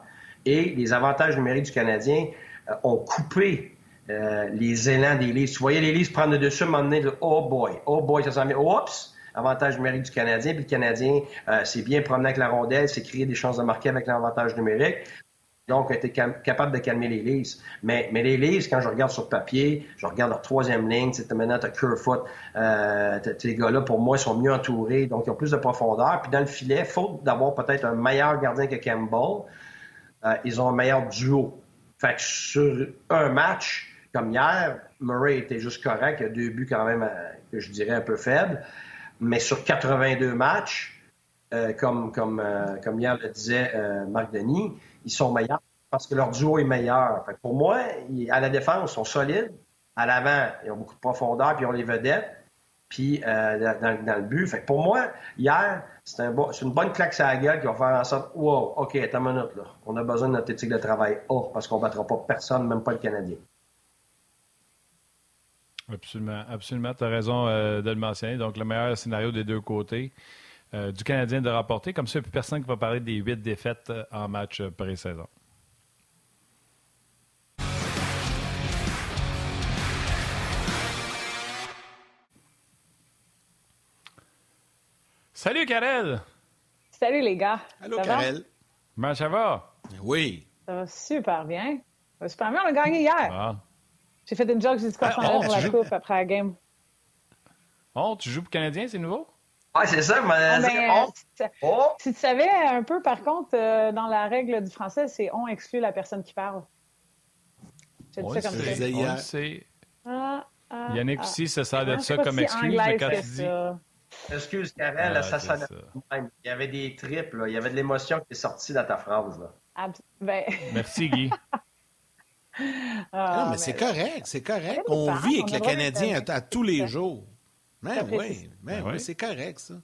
Et les avantages numériques du Canadien euh, ont coupé euh, les élans des livres. Tu voyais les livres prendre le dessus, m'emmener de oh boy, oh boy, ça s'en vient. Oups! Avantage numérique du Canadien. Puis le Canadien euh, s'est bien promené avec la rondelle, s'est créé des chances de marquer avec l'avantage numérique. Donc, a été capable de calmer les Leafs. Mais, mais les Leafs, quand je regarde sur papier, je regarde leur troisième ligne, maintenant, tu as Kerfoot, euh, ces gars-là, pour moi, sont mieux entourés, donc ils ont plus de profondeur. Puis dans le filet, faute d'avoir peut-être un meilleur gardien que Campbell, euh, ils ont un meilleur duo. Fait que sur un match, comme hier, Murray était juste correct, il a deux buts quand même, euh, que je dirais un peu faibles. Mais sur 82 matchs, euh, comme, comme, comme hier le disait Marc Denis, ils sont meilleurs parce que leur duo est meilleur. Fait pour moi, à la défense, ils sont solides. À l'avant, ils ont beaucoup de profondeur, puis ils ont les vedettes puis euh, dans, le but. Pour moi, hier, c'est un une bonne claque à la gueule qui va faire en sorte Wow, OK, attends une minute, là. On a besoin de notre éthique de travail A parce qu'on ne battra pas personne, même pas le Canadien. Absolument, absolument. Tu as raison euh, de le mentionner. Donc, le meilleur scénario des deux côtés euh, du Canadien de rapporter. Comme ça, il n'y a plus personne qui va parler des huit défaites en match pré-saison. Salut, Karel! Salut, les gars. Allô, ça Karel. Va? Comment ça va? Oui. Ça va super bien. Ça va super bien. On a gagné hier. Ah. J'ai fait une joke, j'ai dit qu'on Ah, oh, pour la coupe après la game. Oh, tu joues pour Canadien, c'est nouveau? Ouais, c'est ça, mais. Ah, ben, oh, si tu- oh, Si tu savais un peu, par contre, euh, dans la règle du français, c'est on exclut la personne qui parle. Je On ça comme sait. ça. disais On hier. le sait. Ah, ah, Yannick ah. aussi se sert Ah, de c'est ça pas comme si excuse, mais quand tu dis... excuse, Karel, Ah, ça même. Il y avait des tripes, là. Il y avait de l'émotion qui est sortie dans ta phrase, là. Abs- ben, Merci, Guy. ah, non, mais c'est correct, c'est correct. On vit avec le Canadien à, à tous les jours. J'apprécie. oui, ben Ben oui, oui. c'est correct, ça.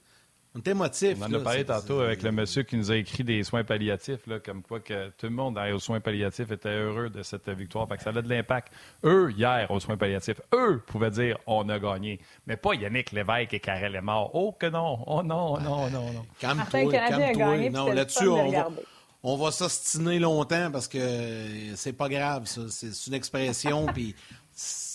On émotif. On en là, a parlé tantôt avec le monsieur qui nous a écrit des soins palliatifs, là, comme quoi que tout le monde aux soins palliatifs était heureux de cette victoire. Fait que ça a de l'impact. Eux, hier, aux soins palliatifs, eux pouvaient dire on a gagné. Mais pas Yannick Lévesque et Karel est mort. Oh que non! Oh non, non, non, non. Calme-toi, calme-toi. Non, là-dessus, on va, on va s'ostiner longtemps parce que c'est pas grave, ça. C'est c'est une expression, puis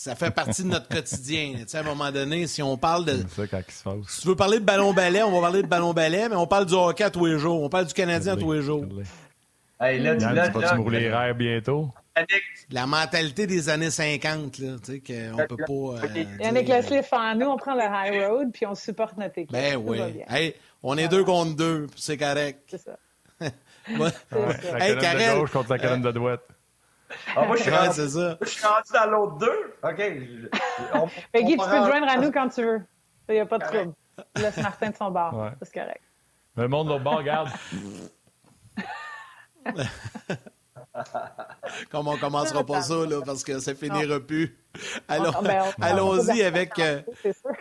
ça fait partie de notre quotidien. Tu sais, à un moment donné, si on parle de. C'est ça quand il se passe. Si tu veux parler de ballon-ballet, on va parler de ballon-ballet, mais on parle du hockey à tous les jours. On parle du Canadien à tous les jours. Hey, là, tu là, me rouler les rêves bientôt? La mentalité des années 50, là, tu sais, qu'on peut pas. euh, Yannick dire- Leslie en nous, on prend le high road, puis on supporte notre équipe. Ben oui. Hey, on est deux contre deux, puis c'est correct. C'est ça. Ouais. La Hey, colonne Karel, de gauche contre la colonne de droite. Ah, moi, je suis Ouais, rendu- c'est ça. je suis rendu dans l'autre deux. OK. je- on- Fait, Guy, on tu peux te joindre à nous quand tu veux. Il n'y a pas de Correct. trouble. Laisse Martin de son bar. Ouais. C'est correct. Le monde de l'autre bord, regarde. Comme on commencera pas ça, là, parce que ça finira plus. Ah, ben, on- Allons-y on- avec euh, C'est sûr.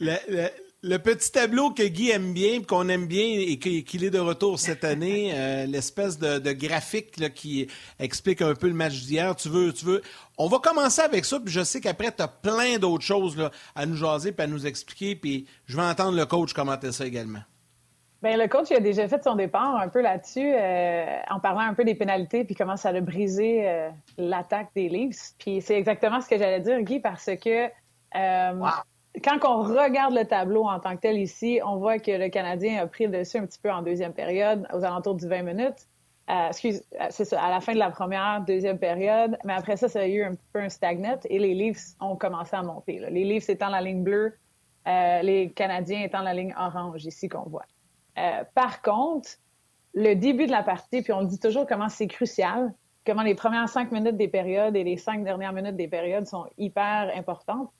le, le- le petit tableau que Guy aime bien, puis qu'on aime bien et que- qu'il est de retour cette année, euh, l'espèce de, de graphique là, qui explique un peu le match d'hier. Tu veux, tu veux. On va commencer avec ça, puis je sais qu'après, tu as plein d'autres choses là, à nous jaser puis à nous expliquer, puis je vais entendre le coach commenter ça également. Ben, le coach il a déjà fait son départ un peu là-dessus, euh, en parlant un peu des pénalités puis comment ça a brisé euh, l'attaque des Leafs. Puis c'est exactement ce que j'allais dire, Guy, parce que euh, Wow. Quand on regarde le tableau en tant que tel ici, on voit que le Canadien a pris le dessus un petit peu en deuxième période, aux alentours du 20 minutes. Euh, excuse, euh, c'est ça, à la fin de la première, deuxième période. Mais après ça, ça a eu un peu un stagnat et les Leafs ont commencé à monter. là. Les Leafs étant la ligne bleue, euh, les Canadiens étant la ligne orange ici qu'on voit. Euh, par contre, le début de la partie, puis on dit toujours comment c'est crucial, comment les premières cinq minutes des périodes et les cinq dernières minutes des périodes sont hyper importantes.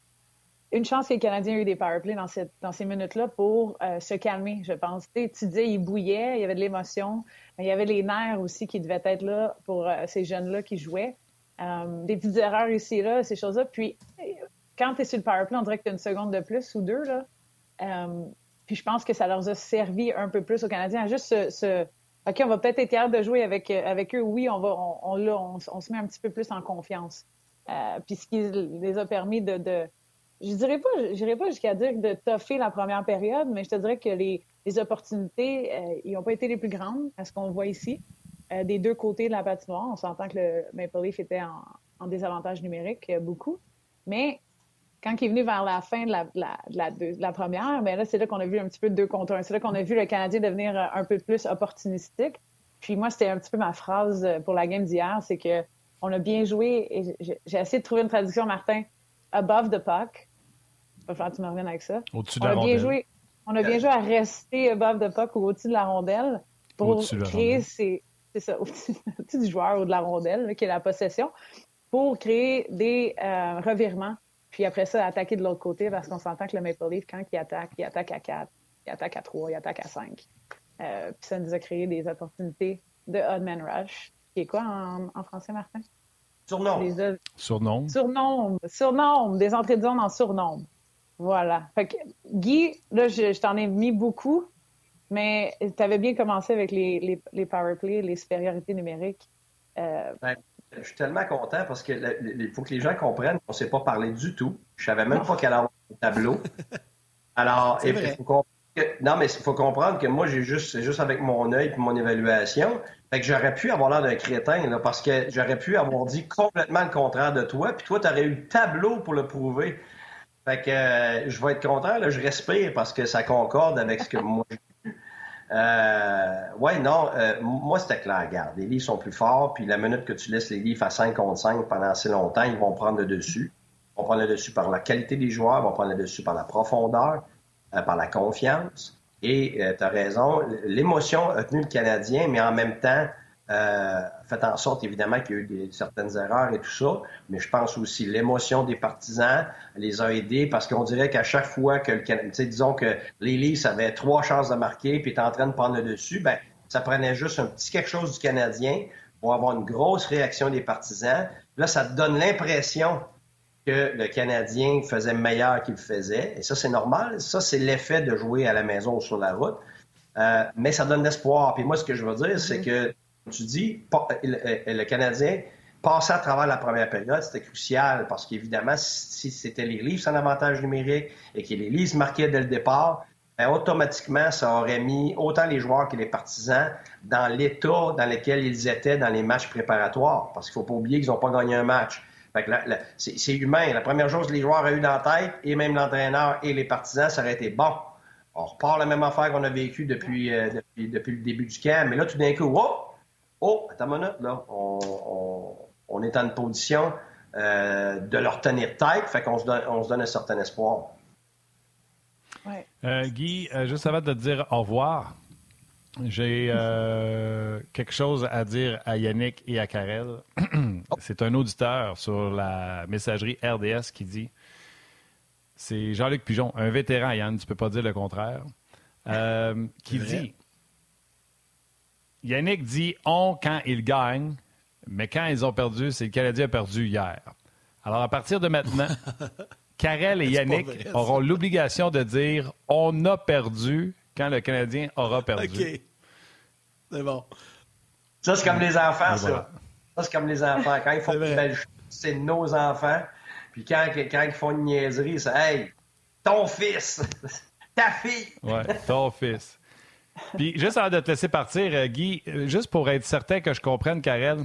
Une chance que les Canadiens aient eu des powerplays dans, ces minutes-là pour euh, se calmer, je pense. Tu, sais, tu disais, il bouillait, il y avait de l'émotion, il y avait les nerfs aussi qui devaient être là pour euh, ces jeunes-là qui jouaient. Euh, des petites erreurs ici et là, ces choses-là. Puis, quand tu es sur le powerplay, on dirait que tu as une seconde de plus ou deux. Là. Puis je pense que ça leur a servi un peu plus aux Canadiens à juste OK, on va peut-être être capable de jouer avec, eux. Oui, on, va, on, on, se met un petit peu plus en confiance. Puis ce qui les a permis de je dirais pas, je dirais pas jusqu'à dire de toffer la première période, mais je te dirais que les, opportunités, euh, ils n'ont pas été les plus grandes à ce qu'on voit ici. Euh, des deux côtés de la patinoire, on s'entend que le Maple Leaf était en, désavantage numérique euh, beaucoup. Mais quand il est venu vers la fin de la, première, ben là, c'est là qu'on a vu un petit peu de deux contre un. C'est là qu'on a vu le Canadien devenir euh, un peu plus opportunistique. Puis moi, c'était un petit peu ma phrase euh, pour la game d'hier, c'est que on a bien joué et j'ai essayé de trouver une traduction, Martin, above the puck. Il va falloir que tu me reviennes avec ça. Au-dessus de On la a bien rondelle. joué, on a bien joué à rester above the puck ou au-dessus de la rondelle pour Au-dessus créer ces, c'est ça, au-dessus au-dessus du joueur ou de la rondelle, là, qui est la possession, pour créer des euh, revirements. Puis après ça, attaquer de l'autre côté parce qu'on s'entend que le Maple Leaf, quand il attaque, il attaque à 4, il attaque à 3, il attaque à 5. Euh, puis ça nous a créé des opportunités de odd man rush. Qui est quoi en, en français, Martin? Surnom. Surnom. Surnombre, surnombre, des entrées de zone en surnombre. Voilà. Fait que, Guy, là, je, je t'en ai mis beaucoup, mais tu avais bien commencé avec les, les, les power plays, les supériorités numériques. Euh, Je suis tellement content parce que le- le- il faut que les gens comprennent qu'on ne s'est pas parlé du tout. Je savais même pas qu'elle avoir un tableau. Alors, il faut comprendre que- non, mais il faut comprendre que moi, j'ai juste, c'est juste avec mon œil et mon évaluation. Fait que j'aurais pu avoir l'air d'un crétin, là, parce que j'aurais pu avoir dit complètement le contraire de toi, puis toi, tu aurais eu le tableau pour le prouver. Fait que euh, je vais être content, là, je respire parce que ça concorde avec ce que moi j'ai vu. Euh, ouais, non, euh, moi c'était clair, regarde, les livres sont plus forts, puis la minute que tu laisses les livres à 5 contre 5 pendant assez longtemps, ils vont prendre le dessus. Ils vont prendre le dessus par la qualité des joueurs, ils vont prendre le dessus par la profondeur, euh, par la confiance. Et tu as raison, l'émotion a tenu le Canadien, mais en même temps, euh, fait en sorte, évidemment, qu'il y a eu des, certaines erreurs et tout ça, mais je pense aussi l'émotion des partisans les a aidés parce qu'on dirait qu'à chaque fois que le Canadien, disons que les Leafs avaient trois chances de marquer puis étaient en train de prendre le dessus, ben ça prenait juste un petit quelque chose du Canadien pour avoir une grosse réaction des partisans. Là, ça te donne l'impression que le Canadien faisait meilleur qu'il faisait. Et ça, c'est normal. Ça, c'est l'effet de jouer à la maison ou sur la route. Euh, mais ça donne l'espoir. Puis moi, ce que je veux dire, c'est mm-hmm. que tu dis, le Canadien passer à travers la première période, c'était crucial parce qu'évidemment, si c'était les livres sans avantage numérique et que les livres marquaient dès le départ, ben, automatiquement, ça aurait mis autant les joueurs que les partisans dans l'état dans lequel ils étaient dans les matchs préparatoires. Parce qu'il ne faut pas oublier qu'ils n'ont pas gagné un match. c'est humain. La première chose que les joueurs ont eu dans la tête, et même l'entraîneur et les partisans, ça aurait été bon. On repart la même affaire qu'on a vécu depuis, euh, depuis, depuis, le début du camp. Mais là, tout d'un coup, wow, oh, attends une minute, là, on, est en une position euh, de leur tenir tête, fait qu'on se donne, on se donne un certain espoir. Euh, Guy, euh, juste avant de te dire au revoir, j'ai quelque chose à dire à Yannick et à Karel. C'est un auditeur sur la messagerie RDS qui dit c'est Jean-Luc Pigeon, un vétéran, Yann, tu peux pas dire le contraire, qui dit Yannick dit on quand ils gagnent, mais quand ils ont perdu, c'est le Canadien a perdu hier. Alors, à partir de maintenant, Karel et Yannick auront l'obligation de dire on a perdu quand le Canadien aura perdu. OK. C'est bon. Ça, c'est comme les enfants, ça. Ça, c'est comme les enfants. Quand ils font une belle chose, c'est nos enfants. Puis quand, quand ils font une niaiserie, c'est Hey, ton fils, ta fille. Ouais, ton fils. Puis, juste avant de te laisser partir, euh, Guy, euh, juste pour être certain que je comprenne, Karel,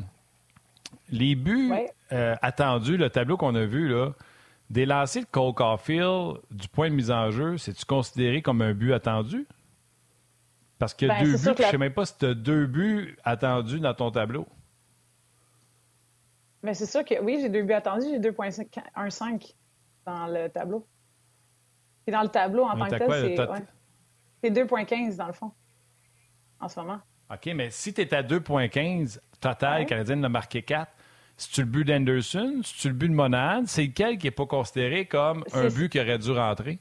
les buts euh, attendus, le tableau qu'on a vu, là, des lancers de Cole Caulfield, du point de mise en jeu, c'est-tu considéré comme un but attendu? Parce qu'il y a ben, deux buts, je ne sais même pas si tu as deux buts attendus dans ton tableau. Mais c'est sûr que oui, j'ai deux buts attendus, j'ai 2.15 dans le tableau. Et dans le tableau, en tant que tel, c'est. C'est 2,15 dans le fond, en ce moment. OK, mais si tu es à 2,15 total, ouais. Canadien a marqué 4, c'est-tu le but d'Anderson? C'est-tu le but de Monade? C'est lequel qui n'est pas considéré comme un but qui aurait dû rentrer?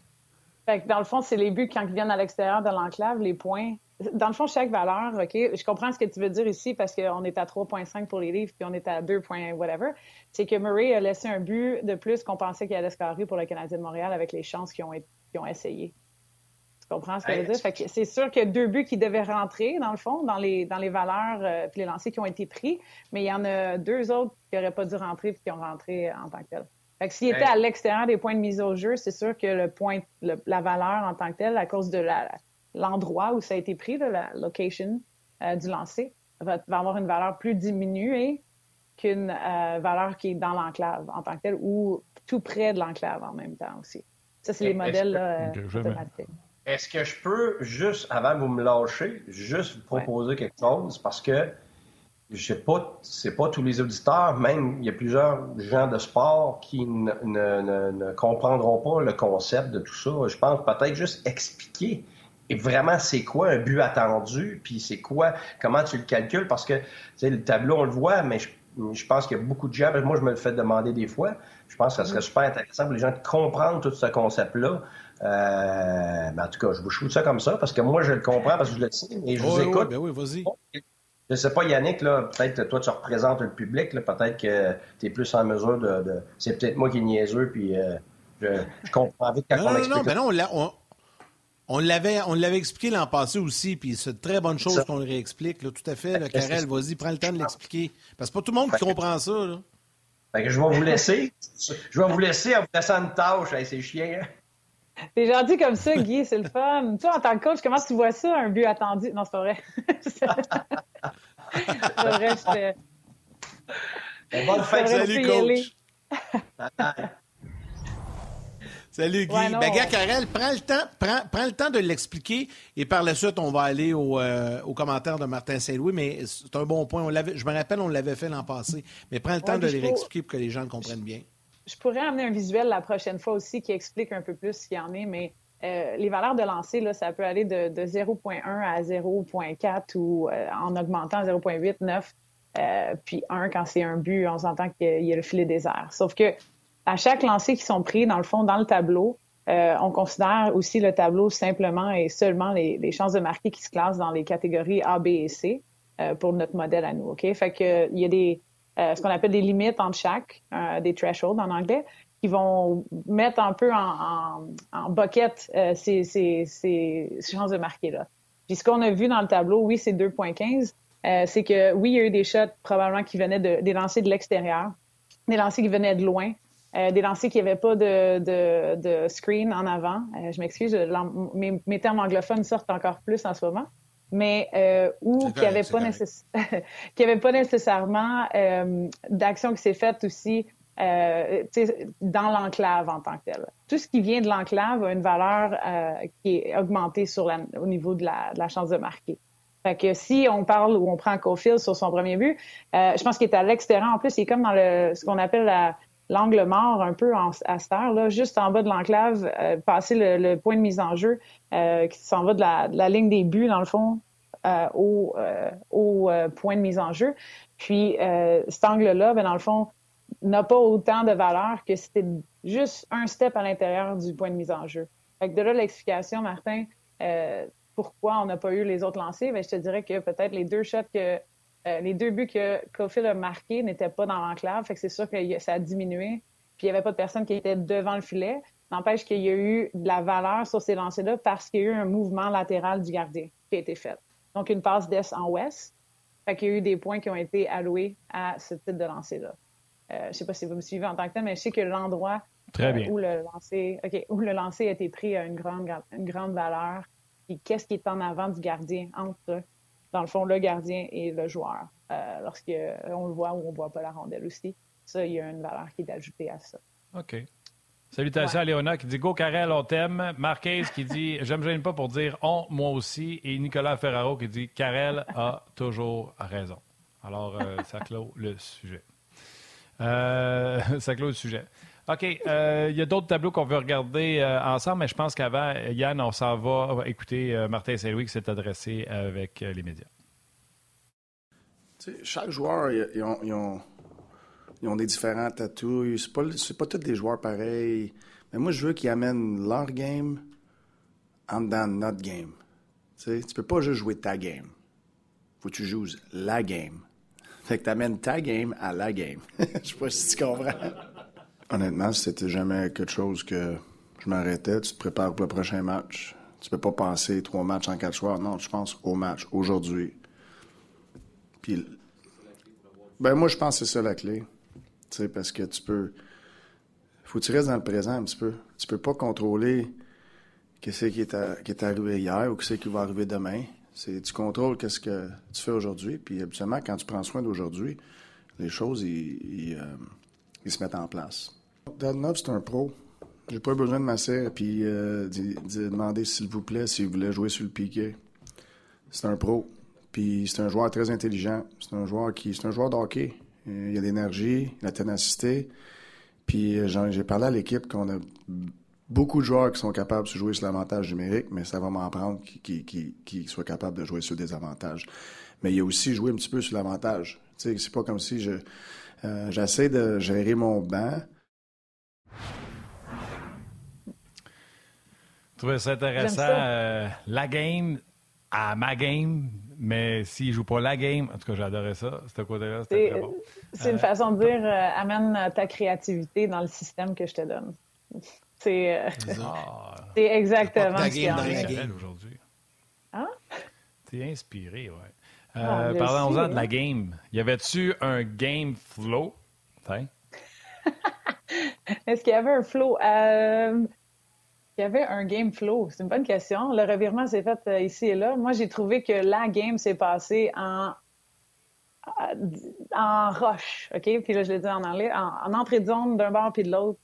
dans le fond, c'est les buts quand ils viennent à l'extérieur de l'enclave, les points. Dans le fond, chaque valeur, OK, je comprends ce que tu veux dire ici parce qu'on est à 3,5 pour les livres puis on est à 2, whatever. C'est que Murray a laissé un but de plus qu'on pensait qu'il allait scorer pour le Canadien de Montréal avec les chances qu'ils ont, ont essayé. Tu comprends ce que je veux dire? c'est sûr qu'il y a deux buts qui devaient rentrer, dans le fond, dans les, dans les valeurs euh, puis les lancers qui ont été pris, mais il y en a deux autres qui n'auraient pas dû rentrer puis qui ont rentré en tant que tel. Fait que s'il était à l'extérieur des points de mise au jeu, c'est sûr que le point, la valeur en tant que tel, à cause de l'endroit où ça a été pris, de la location euh, du lancer, va, avoir une valeur plus diminuée qu'une euh, valeur qui est dans l'enclave en tant que tel ou tout près de l'enclave en même temps aussi. Ça, c'est les modèles là, automatiques. Est-ce que je peux, juste avant que vous me lâchez, juste vous proposer quelque chose? Parce que je sais pas, c'est pas tous les auditeurs, même il y a plusieurs gens de sport qui ne, ne, comprendront pas le concept de tout ça. Je pense peut-être juste expliquer et vraiment c'est quoi un but attendu, puis c'est quoi, comment tu le calcules, parce que le tableau on le voit, mais je, pense qu'il y a beaucoup de gens, moi je me le fais demander des fois, je pense que ça serait mm. super intéressant pour les gens de comprendre tout ce concept-là. Euh, en tout cas, je vous shoot ça comme ça parce que moi, je le comprends parce que je le sais et je vous écoute. Oui, ben oui, vas-y. Je sais pas, Yannick, là, peut-être toi, tu représentes le public, peut-être que tu es plus en mesure de. C'est peut-être moi qui est niaiseux, puis euh, je, comprends vite quand non, on non, non, ben non, on, on, l'avait, on l'avait expliqué l'an passé aussi, puis c'est une très bonne chose qu'on le réexplique, là, tout à fait. Là, Karel, vas-y, prends le temps de l'expliquer. Parce que pas tout le monde qui comprend ça. Là. que je vais vous laisser. Je vais vous laisser en vous laissant une tâche. c'est chiant. Hein. T'es gentil comme ça, Guy, c'est le fun. Tu en tant que coach, comment tu vois ça, un but attendu? Non, c'est pas vrai. c'est vrai, j'étais. Bonne fête, salut, coach. Salut Guy. ben, gars, Karel, prends le temps, prends, le temps de l'expliquer et par la suite, on va aller au, euh, aux commentaires de Martin Saint-Louis. Mais c'est un bon point. On je me rappelle, on l'avait fait l'an passé. Mais prends le temps de les réexpliquer pour que les gens le comprennent bien. Je pourrais amener un visuel la prochaine fois aussi qui explique un peu plus ce qu'il y en est, mais euh, les valeurs de lancer, là, ça peut aller de, 0.1 à 0.4 ou euh, en augmentant 0.8, 9, puis 1 quand c'est un but, on s'entend qu'il y a le filet désert. Sauf que à chaque lancer qui sont pris, dans le fond, dans le tableau, euh, on considère aussi le tableau simplement et seulement les, chances de marquer qui se classent dans les catégories A, B et C euh, pour notre modèle à nous. OK? Fait que il y a des euh, ce qu'on appelle des limites entre chaque, des thresholds en anglais, qui vont mettre un peu en, en, bucket ces, ces, chances de marquer là. Puis ce qu'on a vu dans le tableau, oui, c'est 2.15. c'est que oui, il y a eu des shots probablement qui venaient de, des lancers de l'extérieur, des lancers qui venaient de loin, euh, des lancers qui n'avaient pas de, screen en avant. Euh, je m'excuse, mes, termes anglophones sortent encore plus en ce moment. Mais euh, ou qui pas, avait pas, nécessairement d'action qui s'est faite aussi dans l'enclave en tant que telle. Tout ce qui vient de l'enclave a une valeur qui est augmentée sur au niveau de la, chance de marquer. Fait que si on parle ou on prend Cofield sur son premier but, je pense qu'il est à l'extérieur. En plus, il est comme dans le, ce qu'on appelle la, l'angle mort un peu à cette heure, là, juste en bas de l'enclave, euh, passer le, point de mise en jeu euh, qui s'en va de la, ligne des buts, dans le fond, euh, au, au point de mise en jeu. Puis cet angle-là, ben, dans le fond, n'a pas autant de valeur que c'était juste un step à l'intérieur du point de mise en jeu. Fait que de là, l'explication, Martin, pourquoi on n'a pas eu les autres lancers, ben, je te dirais que peut-être les deux shots que euh, les deux buts que Cofield a marqués n'étaient pas dans l'enclave, fait que c'est sûr que ça a diminué. Puis il n'y avait pas de personne qui était devant le filet. N'empêche qu'il y a eu de la valeur sur ces lancers-là parce qu'il y a eu un mouvement latéral du gardien qui a été fait. Donc une passe d'est en ouest. Fait qu'il y a eu des points qui ont été alloués à ce type de lancer-là. Euh, je ne sais pas si vous me suivez en tant que tel, mais je sais que l'endroit euh, où le lancer, où le lancer a été pris a une grande, une grande valeur. Puis qu'est-ce qui est en avant du gardien entre dans le fond, le gardien et le joueur. Euh, Lorsqu'on le voit ou on ne voit pas la rondelle aussi. Ça, il y a une valeur qui est ajoutée à ça. OK. Salutations à Léona qui dit Go Karel, on t'aime. Marquez qui dit Je ne me gêne pas pour dire on, moi aussi. Et Nicolas Ferraro qui dit Karel a toujours raison. Alors, euh, ça clôt le sujet. Euh, ça clôt le sujet. OK. Euh, il y a d'autres tableaux qu'on veut regarder euh, ensemble, mais je pense qu'avant, Yann, on s'en va écouter euh, Martin Saint-Louis qui s'est adressé avec les médias. chaque joueur, ils ont, ont, des différents tatous. C'est pas, pas tous des joueurs pareils. Mais moi, je veux qu'ils amènent leur game en dedans notre game. Tu tu peux pas juste jouer ta game. Faut que tu joues la game. Fait que tu amènes ta game à la game. Je sais pas si tu comprends. Honnêtement, c'était jamais quelque chose que je m'arrêtais. Tu te prépares pour le prochain match. Tu peux pas penser trois matchs en quatre soirs. Non, je pense au match, aujourd'hui. Puis, ben moi, je pense que c'est ça la clé. Tu sais, parce que tu peux... faut que tu restes dans le présent un petit peu. Tu peux pas contrôler qu'est-ce qui est, qui est arrivé hier ou qu'est-ce qui va arriver demain. C'est tu contrôles qu'est-ce que tu fais aujourd'hui. Puis habituellement, quand tu prends soin d'aujourd'hui, les choses, ils, euh, se mettent en place. Nob, c'est un pro. J'ai pas besoin de m'asseoir et euh, de, demander s'il vous plaît s'il voulait jouer sur le piqué. C'est un pro. Puis c'est un joueur très intelligent. C'est un joueur qui, c'est un joueur de hockey. Il a l'énergie, la ténacité. Puis euh, j'ai parlé à l'équipe qu'on a beaucoup de joueurs qui sont capables de jouer sur l'avantage numérique, mais ça va m'en prendre qui, soient capables de jouer sur des avantages. Mais il a aussi joué un petit peu sur l'avantage. C'est pas comme si je euh, j'essaie de gérer mon banc Je trouvais ça intéressant. Euh, la game à ma game, mais s'il ne joue pas la game, en tout cas, j'adorais ça. Ce côté-là, c'était très bon. C'est une euh, façon de dire euh, amène ta créativité dans le système que je te donne. C'est ah. exactement ce qu'il y a aujourd'hui. Hein? T'es inspiré, ouais. Ah, Parlons-en de la game. Y avait-tu un game flow? Est-ce qu'il y avait un flow? Il y avait un game flow. C'est une bonne question. Le revirement s'est fait euh, ici et là. Moi, j'ai trouvé que la game s'est passée en en roche, OK? Puis là, je l'ai dit en anglais, en, entrée de zone d'un bord puis de l'autre.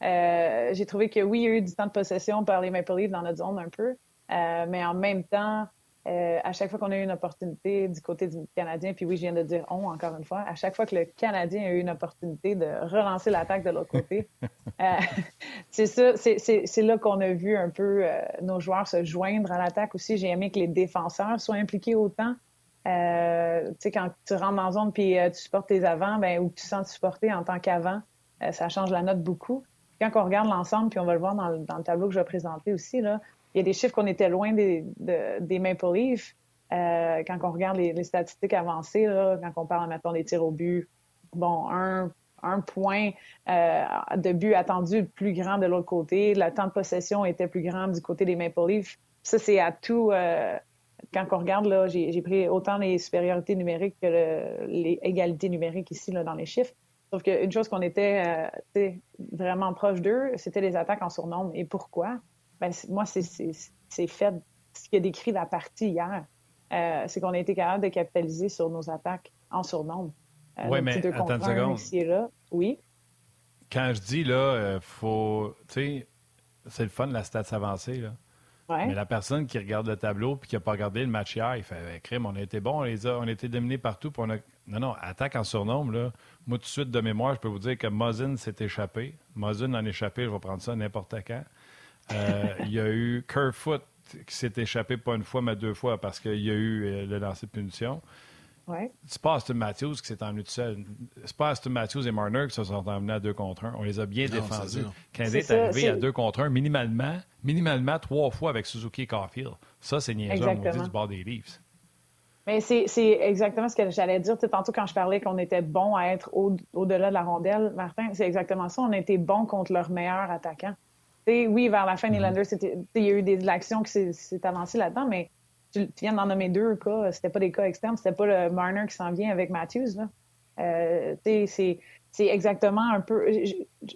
j'ai trouvé que oui, il y a eu du temps de possession par les Maple Leafs dans notre zone un peu, mais en même temps, euh, à chaque fois qu'on a eu une opportunité du côté du Canadien, puis oui, je viens de dire on encore une fois, à chaque fois que le Canadien a eu une opportunité de relancer l'attaque de l'autre côté, euh, c'est ça, c'est là qu'on a vu un peu euh, nos joueurs se joindre à l'attaque aussi. J'ai aimé que les défenseurs soient impliqués autant. tu sais, quand tu rentres dans la zone puis tu supportes tes avants, ben, ou tu sens supporter en tant qu'avant, ça change la note beaucoup. Quand on regarde l'ensemble, puis on va le voir dans, dans, le tableau que je vais présenter aussi, là, il y a des chiffres qu'on était loin des, Maple Leafs. Euh, quand on regarde les, statistiques avancées, quand on parle, maintenant des tirs au but, bon, un, point euh, de but attendu plus grand de l'autre côté. Le temps de possession était plus grand du côté des Maple Leafs. Ça, c'est à tout. Euh, quand on regarde, là, j'ai pris autant les supériorités numériques que les égalités numériques ici dans les chiffres. Sauf qu'une chose qu'on était vraiment proche d'eux, c'était les attaques en surnombre. Et pourquoi? Ben, moi, c'est fait ce qui a décrit la partie hier. Euh, c'est qu'on a été capable de capitaliser sur nos attaques en surnombre. Euh, oui, mais attends une seconde. là. Oui. Quand je dis, là, euh, faut. Tu sais, c'est le fun, la stats avancée, là. Mais la personne qui regarde le tableau puis qui n'a pas regardé le match hier, il fait ben, crime, on a été bon, on, les a, on a été dominés partout. on a... Non, non, attaque en surnombre, là. Moi, tout de suite, de mémoire, je peux vous dire que Mosin s'est échappé. Mosin en échappé, je vais prendre ça n'importe quand. Euh, il y a eu Kerfoot qui s'est échappé pas une fois, mais deux fois parce qu'il y a eu euh, le lancer de punition. Ouais. C'est pas Austin Matthews qui s'est emmené tout seul. C'est pas Austin Matthews et Marner qui se sont emmenés à deux contre un. On les a bien défendus. Canadien est, arrivé à deux contre un, minimalement, minimalement trois fois avec Suzuki et Caulfield. Ça, c'est niaiseux, on dit, du bord des Leafs. Mais c'est exactement ce que j'allais dire. Tantôt, quand je parlais qu'on était bon à être au-delà de la rondelle, Martin, c'est exactement ça. On a été bon contre leur meilleur attaquant oui, vers la fin des Landers, il y a eu des actions qui s'est avancées là-dedans, mais tu, viens d'en nommer deux cas. C'était pas des cas externes, c'était pas le Marner qui s'en vient avec Matthews. Euh, c'est exactement un peu.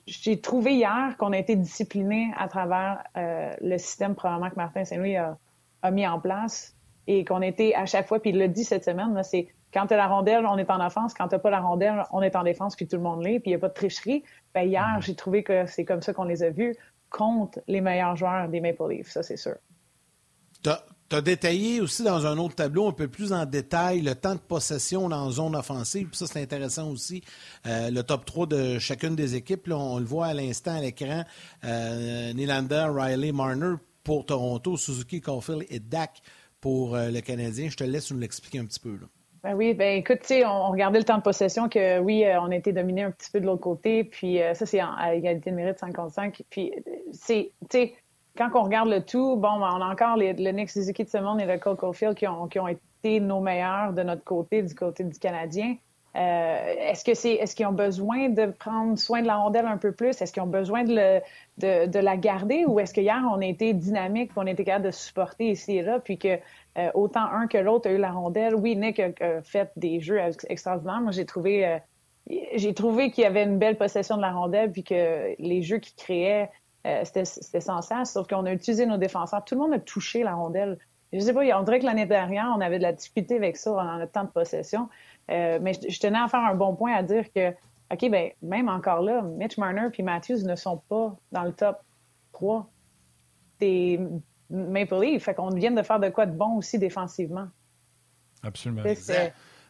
J'ai trouvé hier qu'on a été discipliné à travers euh, le système probablement que Martin Saint-Louis a, mis en place et qu'on était à chaque fois, puis il l'a dit cette semaine, c'est quand tu as la rondelle, on est en offense. Quand tu pas la rondelle, on est en défense, puis tout le monde l'est, puis il n'y a pas de tricherie. Ben, hier, mm-hmm. j'ai trouvé que c'est comme ça qu'on les a vus contre les meilleurs joueurs des Maple Leafs, ça c'est sûr. Tu as détaillé aussi dans un autre tableau un peu plus en détail le temps de possession dans zone offensive. ça, c'est intéressant aussi. Euh, le top 3 de chacune des équipes, on, le voit à l'instant à l'écran. Euh, Riley, Marner pour Toronto, Suzuki, Caulfield et Dak pour euh, le Canadien. Je te laisse nous l'expliquer un petit peu. Là. Ben oui, ben écoute, tu sais, on, regardait le temps de possession que oui, euh, on a été dominé un petit peu de l'autre côté, puis euh, ça c'est à égalité de mérite 55. Puis c'est, tu sais, quand on regarde le tout, bon, ben, on a encore les, le Nick Suzuki de ce monde et le Coco Field qui ont, qui ont été nos meilleurs de notre côté, du côté du Canadien. Euh, est-ce que c'est, est-ce qu'ils ont besoin de prendre soin de la rondelle un peu plus? Est-ce qu'ils ont besoin de, le, de, de la garder, ou est-ce qu'hier on a été dynamique, qu'on été capable de supporter ici et là, puis que euh, autant un que l'autre a eu la rondelle? Oui, Nick a, fait des jeux extraordinaires. Moi, j'ai trouvé, euh, j'ai trouvé qu'il y avait une belle possession de la rondelle, puis que les jeux qu'il créait, euh, c'était sans sens. Sauf qu'on a utilisé nos défenseurs. Tout le monde a touché la rondelle. Je sais pas, on dirait que l'année dernière, on avait de la difficulté avec ça notre temps de possession. Mais je, tenais à faire un bon point à dire que, OK, ben même encore là, Mitch Marner et Matthews ne sont pas dans le top 3 des Maple Leaf. Fait qu'on vient de faire de quoi de bon aussi défensivement. Absolument.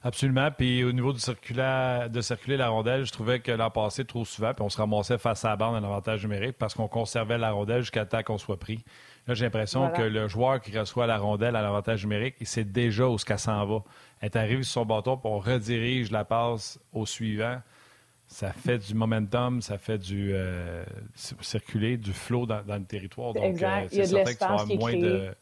Absolument. Puis au niveau du de circuler la rondelle, je trouvais que l'an passé, trop souvent, puis on se ramassait face à la bande en avantage numérique parce qu'on conservait la rondelle jusqu'à temps qu'on soit pris. Là, j'ai l'impression que le joueur qui reçoit la rondelle à l'avantage numérique, il sait déjà où ce qu'elle s'en va. Elle arrive sur son bâton, puis on redirige la passe au suivant ça fait du momentum, ça fait du euh, circuler, du flow dans, le territoire. Donc, exact. Euh, c'est certain que tu vas avoir moins de.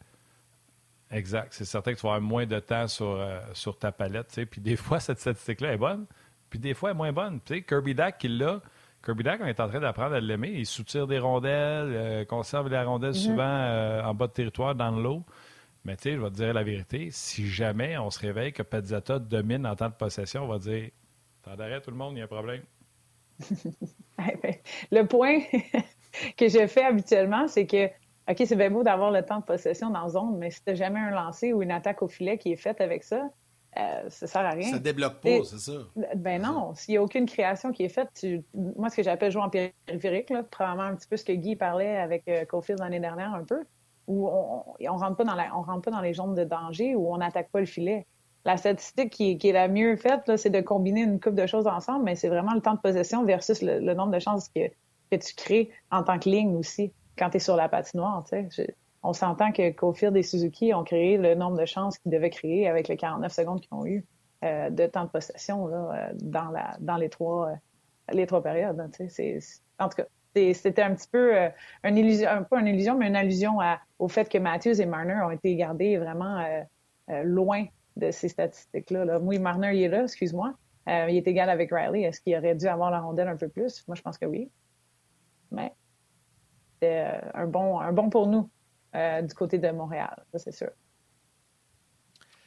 Exact. C'est certain que tu vas avoir moins de temps sur, euh, sur ta palette. Puis des fois, cette statistique-là est bonne, puis des fois, elle est moins bonne. Kirby Dack, qui l'a. Kirby Dack, on est en train d'apprendre à l'aimer. Il soutire des rondelles, conserve les rondelles mm-hmm. souvent en bas de territoire, dans l'eau. Mais tu sais, je vais te dire la vérité, si jamais on se réveille que Pezzata domine en temps de possession, on va dire T'en tout le monde, il y a un problème. Eh ben, le point que je fais habituellement, c'est que, OK, c'est bien beau d'avoir le temps de possession dans la zone, mais si tu jamais un lancer ou une attaque au filet qui est faite avec ça, euh, ça sert à rien. Ça débloque pas, c'est ça. Ben non, s'il n'y a aucune création qui est faite, tu... moi, ce que j'appelle jouer en périphérique, là, probablement un petit peu ce que Guy parlait avec euh, Cofield l'année dernière, un peu, où on ne rentre, pas dans la... on rentre pas dans les zones de danger, où on n'attaque pas le filet. La statistique qui, qui est la mieux faite, c'est de combiner une coupe de choses ensemble, mais c'est vraiment le temps de possession versus le, nombre de chances que, que, tu crées en tant que ligne aussi, quand tu es sur la patinoire. Je on s'entend que Cofield et Suzuki ont créé le nombre de chances qu'ils devaient créer avec les 49 secondes qu'ils ont eu euh, de temps de possession euh, dans, les trois, euh, périodes. Hein, en tout cas, c'était un petit peu une illusion, pas une illusion, mais une allusion au fait que Matthews et Marner ont été gardés vraiment loin de ces statistiques-là. Là. Oui, Marner, il est là, excuse-moi. il est égal avec Riley. Est-ce qu'il aurait dû avoir la rondelle un peu plus? Moi, je pense que oui. Mais c'était un bon, un bon pour nous euh, du côté de Montréal, ça c'est sûr.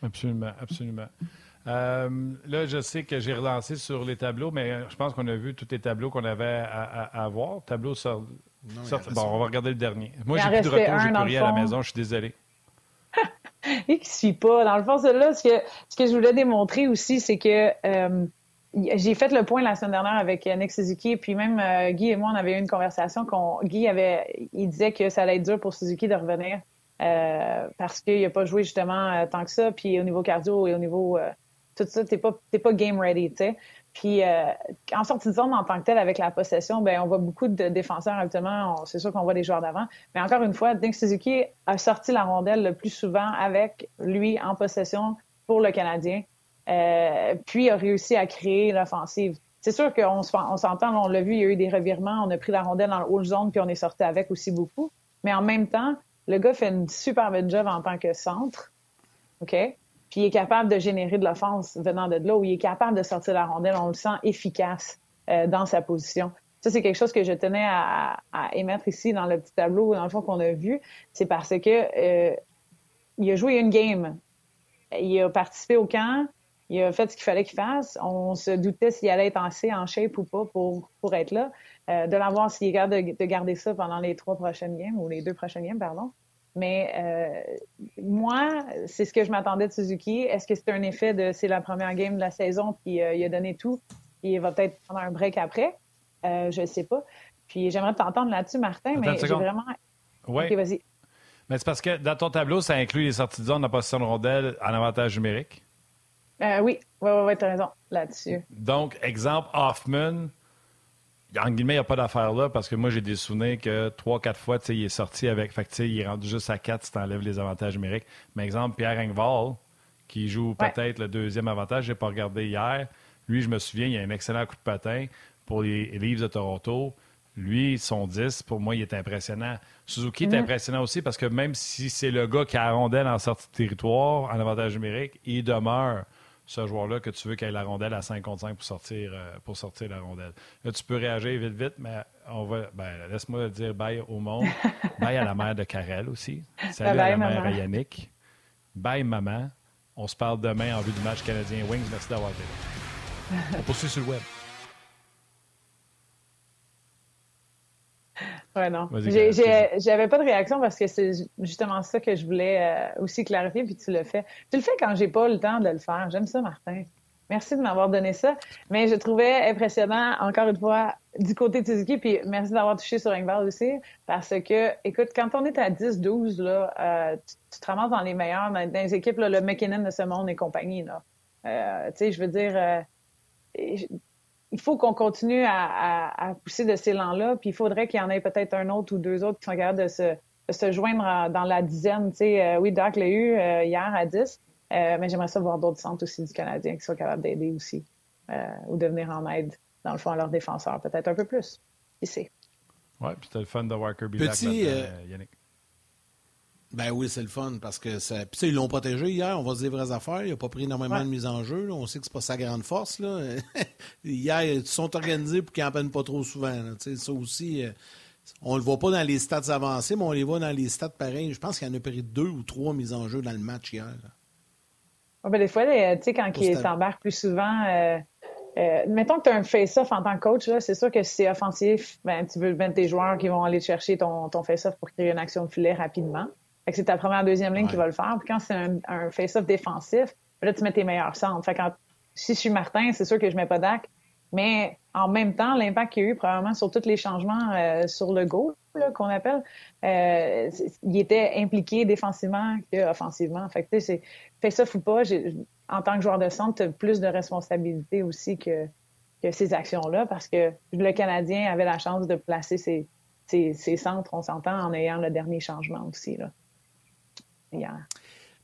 Absolument, absolument. Euh, là, je sais que j'ai relancé sur les tableaux, mais je pense qu'on a vu tous les tableaux qu'on avait à, voir. Tableau sort. bon, on va regarder le dernier. Moi, j'ai plus de retour, j'ai plus rien à la maison, je suis désolé. Et qui ne suit pas. Dans le fond, là, ce que, ce que je voulais démontrer aussi, c'est que euh, j'ai fait le point la semaine dernière avec Nick Suzuki, puis même euh, Guy et moi, on avait eu une conversation qu'on Guy avait, il disait que ça allait être dur pour Suzuki de revenir euh, parce qu'il n'a pas joué justement euh, tant que ça, puis au niveau cardio et au niveau tout ça, t'es pas t'es pas game ready, tu sais. Puis en sortie de zone en tant que tel avec la possession, ben on voit beaucoup de défenseurs actuellement. C'est sûr qu'on voit des joueurs d'avant, mais encore une fois, Nick Suzuki a sorti la rondelle le plus souvent avec lui en possession pour le Canadien. Euh, puis a réussi à créer l'offensive. C'est sûr qu'on on s'entend, on l'a vu, il y a eu des revirements, on a pris la rondelle dans le haut zone, puis on est sorti avec aussi beaucoup. Mais en même temps, le gars fait une super bonne job en tant que centre, OK? Puis il est capable de générer de l'offense venant de là, où il est capable de sortir la rondelle, on le sent efficace euh, dans sa position. Ça, c'est quelque chose que je tenais à, émettre ici dans le petit tableau, dans le fond, qu'on a vu. C'est parce que euh, il a joué une game. Il a participé au camp, il a fait ce qu'il fallait qu'il fasse. On se doutait s'il allait être en C, en shape ou pas pour, pour être là. Euh, de l'avoir s'il est capable de, garder ça pendant les trois prochaines games ou les deux prochaines games, pardon. Mais euh, moi, c'est ce que je m'attendais de Suzuki. Est-ce que c'est un effet de c'est la première game de la saison puis euh, il a donné tout puis il va peut-être prendre un break après? je ne sais pas. Puis j'aimerais t'entendre là-dessus, Martin, mais j'ai vraiment. Oui. OK, vas-y. Mais c'est parce que dans ton tableau, ça inclut les sorties de zone en position de rondelle en avantage numérique. Euh, oui, oui, oui, ouais, tu as raison là-dessus. Donc, exemple, Hoffman, en guillemets, il n'y a pas d'affaire là parce que moi, j'ai des souvenirs que trois, quatre fois, il est sorti avec. Fait que, il est rendu juste à quatre si tu enlèves les avantages numériques. Mais exemple, Pierre Engvall, qui joue peut-être le deuxième avantage, je n'ai pas regardé hier. Lui, je me souviens, il a un excellent coup de patin pour les Leafs de Toronto. Lui, son 10, pour moi, il est impressionnant. Suzuki est mm-hmm. impressionnant aussi parce que même si c'est le gars qui a rondelle en sortie de territoire, en avantage numérique, il demeure ce joueur-là que tu veux qu'il ait la rondelle à 5 contre 5 pour sortir, euh, pour sortir la rondelle. Là, tu peux réagir vite, vite, mais on va. Ben, laisse-moi dire bye au monde. bye à la mère de Karel aussi. Salut à la mère Yannick. Bye, maman. On se parle demain en vue du match canadien Wings. Merci d'avoir été là. On poursuit sur le web. Ouais, non. J'avais pas de réaction parce que c'est justement ça que je voulais euh, aussi clarifier, puis tu le fais. Tu le fais quand j'ai pas le temps de le faire. J'aime ça, Martin. Merci de m'avoir donné ça. Mais je trouvais impressionnant, encore une fois, du côté de Suzuki, puis merci d'avoir touché sur Engvall aussi, parce que, écoute, quand on est à 10-12, là, euh, tu, te ramasses dans les meilleurs, dans, les équipes, là, le McKinnon de ce monde et compagnie. Là. Euh, tu sais, je veux dire, il faut qu'on continue à, pousser de ces élan-là, puis il faudrait qu'il y en ait peut-être un autre ou deux autres qui sont capables de se, joindre dans la dizaine. Tu sais, euh, oui, Doc l'a eu euh, hier à 10, euh, mais j'aimerais ça voir d'autres centres aussi du Canadien qui soient capables d'aider aussi ou de venir en aide, dans le fond, à leurs défenseurs, peut-être un peu plus. Ici. Oui, puis c'était le fun de voir Kirby Petit, Yannick. Ben oui, c'est le fun parce que ça. Puis, ils l'ont protégé hier, on va se dire vraies affaires. Il n'a pas pris énormément de mise en jeu. On sait que c'est pas sa grande force. Là. hier, ils sont organisés pour qu'ils n'en prennent pas trop souvent. Ça aussi, euh, on le voit pas dans les stats avancés, mais on les voit dans les stats pareils. Je pense qu'il y en a pris deux ou trois mises en jeu dans le match hier. ben, des fois, tu sais, quand il s'embarque plus souvent. Euh, euh, mettons que tu as un face-off en tant que coach, c'est sûr que si c'est offensif, ben, tu veux mettre tes joueurs qui vont aller chercher ton, ton face-off pour créer une action de filet rapidement c'est ta première, deuxième ligne qui va le faire. Puis quand c'est un, face-off défensif, Là, tu mets tes meilleurs centres. Fait quand, si je suis Martin, c'est sûr que je mets pas Dak. Mais en même temps, l'impact qu'il y a eu probablement sur tous les changements euh, sur le go qu'on appelle, euh, il était impliqué défensivement qu'offensivement. Fait que, c'est ça ou pas, en tant que joueur de centre, tu as plus de responsabilité aussi que, que ces actions-là parce que le Canadien avait la chance de placer ses, ses, centres, on s'entend, en ayant le dernier changement aussi. Là.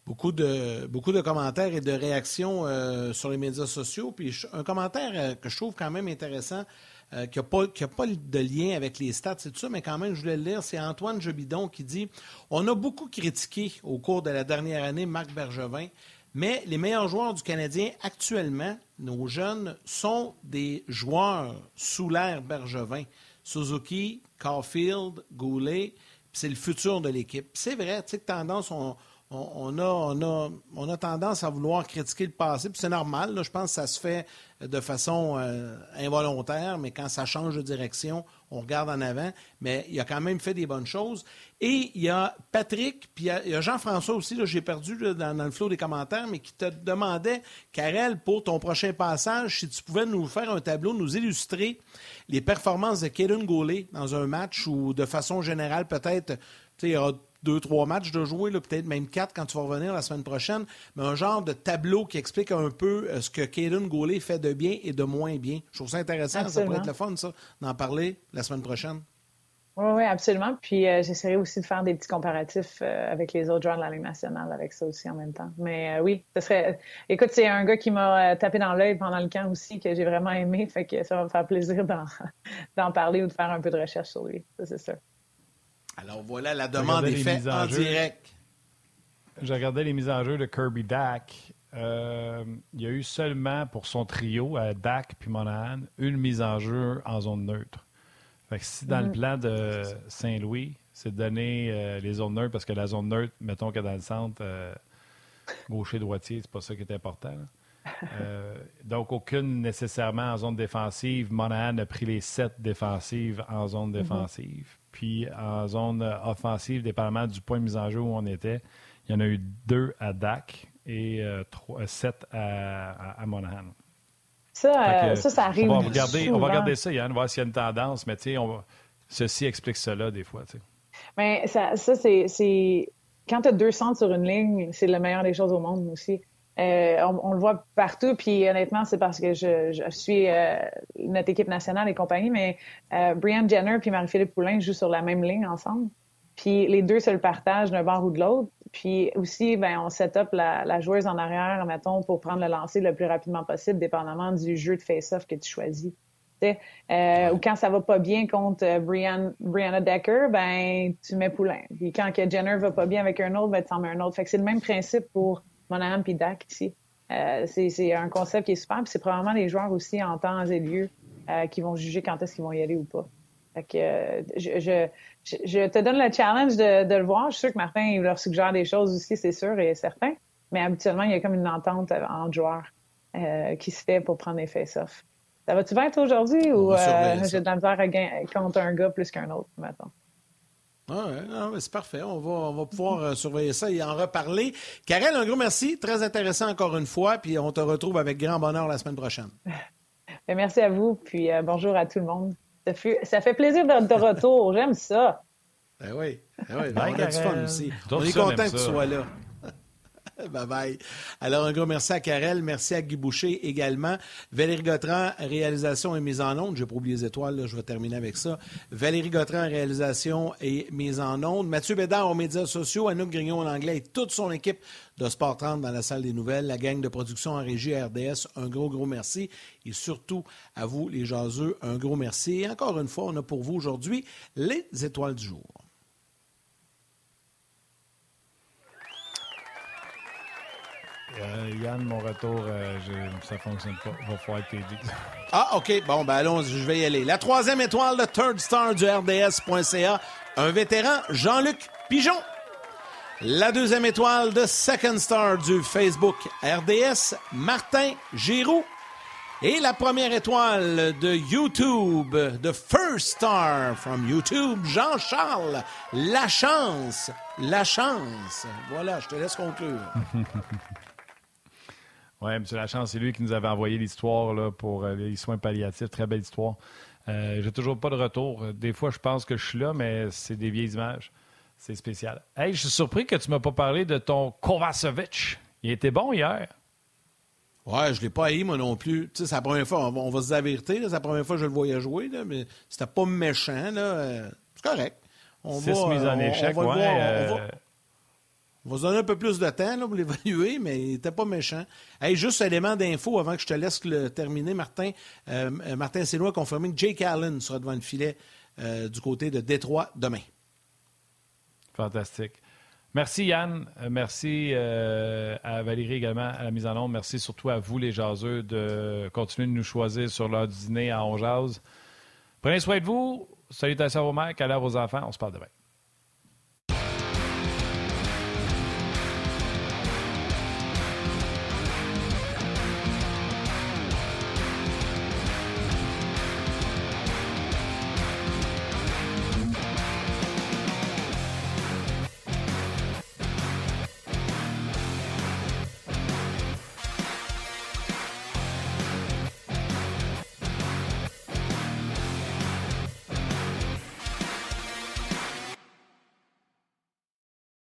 Beaucoup de, beaucoup de commentaires et de réactions euh, sur les médias sociaux. Puis un commentaire euh, que je trouve quand même intéressant, euh, qui n'a pas, pas, de lien avec les stats, c'est tout ça, mais quand même, je voulais le lire. C'est Antoine Jobidon qui dit On a beaucoup critiqué au cours de la dernière année Marc Bergevin, mais les meilleurs joueurs du Canadien actuellement, nos jeunes, sont des joueurs sous l'air Bergevin. Suzuki, Caulfield, Goulet, c'est le futur de l'équipe. C'est vrai, tu sais tendance, on, on, a, on, a, tendance à vouloir critiquer le passé, puis c'est normal. je pense que ça se fait de façon euh, involontaire, mais quand ça change de direction, on regarde en avant. Mais il a quand même fait des bonnes choses. Et il y a Patrick, puis il y a, Jean-François aussi, j'ai perdu dans, le flot des commentaires, mais qui te demandait, Karel, pour ton prochain passage, si tu pouvais nous faire un tableau, nous illustrer les performances de Kaden Goulet dans un match ou de façon générale, peut-être, il y deux, trois matchs de jouer, peut-être même quatre quand tu vas revenir la semaine prochaine, mais un genre de tableau qui explique un peu euh, ce que Kaden Goulet fait de bien et de moins bien. Je trouve ça intéressant, ça pourrait être le fun, ça, d'en parler la semaine prochaine. Oui, oui, absolument. Puis euh, j'essaierai aussi de faire des petits comparatifs euh, avec les autres joueurs de la Ligue nationale avec ça aussi en même temps. Mais oui, ce serait. Écoute, c'est un gars qui m'a tapé dans l'œil pendant le camp aussi, que j'ai vraiment aimé. Fait que ça va me faire plaisir d'en parler ou de faire un peu de recherche sur lui. Ça, c'est sûr. Alors voilà, la demande est faite en, direct. J'ai regardé les mises en jeu de Kirby Dak. Euh, il y a eu seulement pour son trio, à Dak puis Monahan, une mise en jeu en zone neutre. Fait que si dans le mm-hmm. plan de Saint-Louis, c'est de donner euh, les zones neutres, parce que la zone neutre, mettons que dans le centre, euh, gaucher-droitier, c'est pas ça qui est important. donc, aucune nécessairement en zone défensive. Monahan a pris les sept défensives en zone mm-hmm. défensive. Puis en zone offensive, dépendamment du point de mise en jeu où on était, il y en a eu deux à Dak et euh, trois, sept à, à, Monahan. Ça, euh, ça, ça, arrive. On va, regarder, on va regarder ça, Yann, voir s'il y a une tendance, mais tu sais, ceci explique cela des fois. Mais ça, ça c'est. Quand tu as deux centres sur une ligne, c'est la meilleure des choses au monde aussi. Euh, on, le voit partout, puis honnêtement, c'est parce que je, suis euh, notre équipe nationale et compagnie, mais euh, Brian Jenner puis Marie-Philippe Poulin jouent sur la même ligne ensemble. Puis les deux se le partagent d'un bord ou de l'autre. Puis aussi, ben, on set up la, joueuse en arrière, mettons, pour prendre le lancer le plus rapidement possible, dépendamment du jeu de face-off que tu choisis. ou quand ça va pas bien contre Brian, Brianna Decker, ben tu mets Poulain. Puis quand que Jenner va pas bien avec un autre, ben tu en mets un autre. Fait que c'est le même principe pour Monahan puis Dak ici. Euh, c'est un concept qui est super. C'est probablement les joueurs aussi en temps et lieu euh, qui vont juger quand est-ce qu'ils vont y aller ou pas. Fait que, euh, je, je, te donne le challenge de, le voir. Je suis sûr que Martin il leur suggère des choses aussi, c'est sûr et certain. Mais habituellement, il y a comme une entente entre joueurs qui se fait pour prendre des face-offs. Ça va-tu bien aujourd'hui ou j'ai de la misère à contre un gars plus qu'un autre, maintenant? Ah c'est parfait. On va, on va pouvoir euh, surveiller ça et en reparler. Karel, un gros merci. Très intéressant encore une fois. Puis on te retrouve avec grand bonheur la semaine prochaine. Ben, merci à vous. Puis euh, bonjour à tout le monde. Ça fait, ça fait plaisir d'être de retour. J'aime ça. Ben oui. Ben oui. on a du fun aussi. On est content que tu sois là. bye bye. Alors, un gros merci à Karel, merci à Guy Boucher également. Valérie Gautran, réalisation et mise en onde. Je n'ai pas oublié les étoiles, je vais terminer avec ça. Valérie Gautran, réalisation et mise en onde. Mathieu Bédard aux médias sociaux, Anouk Grignon en anglais et toute son équipe de Sport 30 dans la salle des nouvelles, la gang de production en régie RDS, un gros, gros merci. Et surtout, à vous, les jaseux, un gros merci. Et encore une fois, on a pour vous aujourd'hui les étoiles du jour. Euh, Yann, mon retour, euh, ça fonctionne pas. Va falloir t'aider. ah, OK. Bon, ben allons, je vais y aller. La troisième étoile, de Third Star du RDS.ca, un vétéran, Jean-Luc Pigeon. La deuxième étoile de Second Star du Facebook RDS, Martin Giroux. Et la première étoile de YouTube, de First Star from YouTube, Jean-Charles. La chance, la chance. Voilà, je te laisse conclure. Oui, M. Lachance, c'est lui qui nous avait envoyé l'histoire pour euh, les soins palliatifs. Très belle histoire. Euh, J'ai toujours pas de retour. Des fois, je pense que je suis là, mais c'est des vieilles images. C'est spécial. Hey, je suis surpris que tu ne m'as pas parlé de ton Kovacevic. Il était bon hier. Ouais, je ne l'ai pas haï, moi non plus. Tu sais, c'est la première fois, on va, se dire la vérité, c'est la première fois que je le voyais jouer, là, mais c'était pas méchant. Là, euh, c'est correct. On Six va, mises en échec, on, va ouais, on va se donner un peu plus de temps pour l'évaluer, mais il n'était pas méchant. Hey, juste élément d'info avant que je te laisse le terminer, Martin. Euh, euh Martin Sénois a confirmé que Jake Allen sera devant le filet euh, du côté de Détroit demain. Fantastique. Merci Yann, euh, merci à Valérie également à la mise en ombre. Merci surtout à vous les jaseux de continuer de nous choisir sur l'heure du dîner à On Prenez soin de vous. Salutations vos mères, à vos enfants. On se parle demain.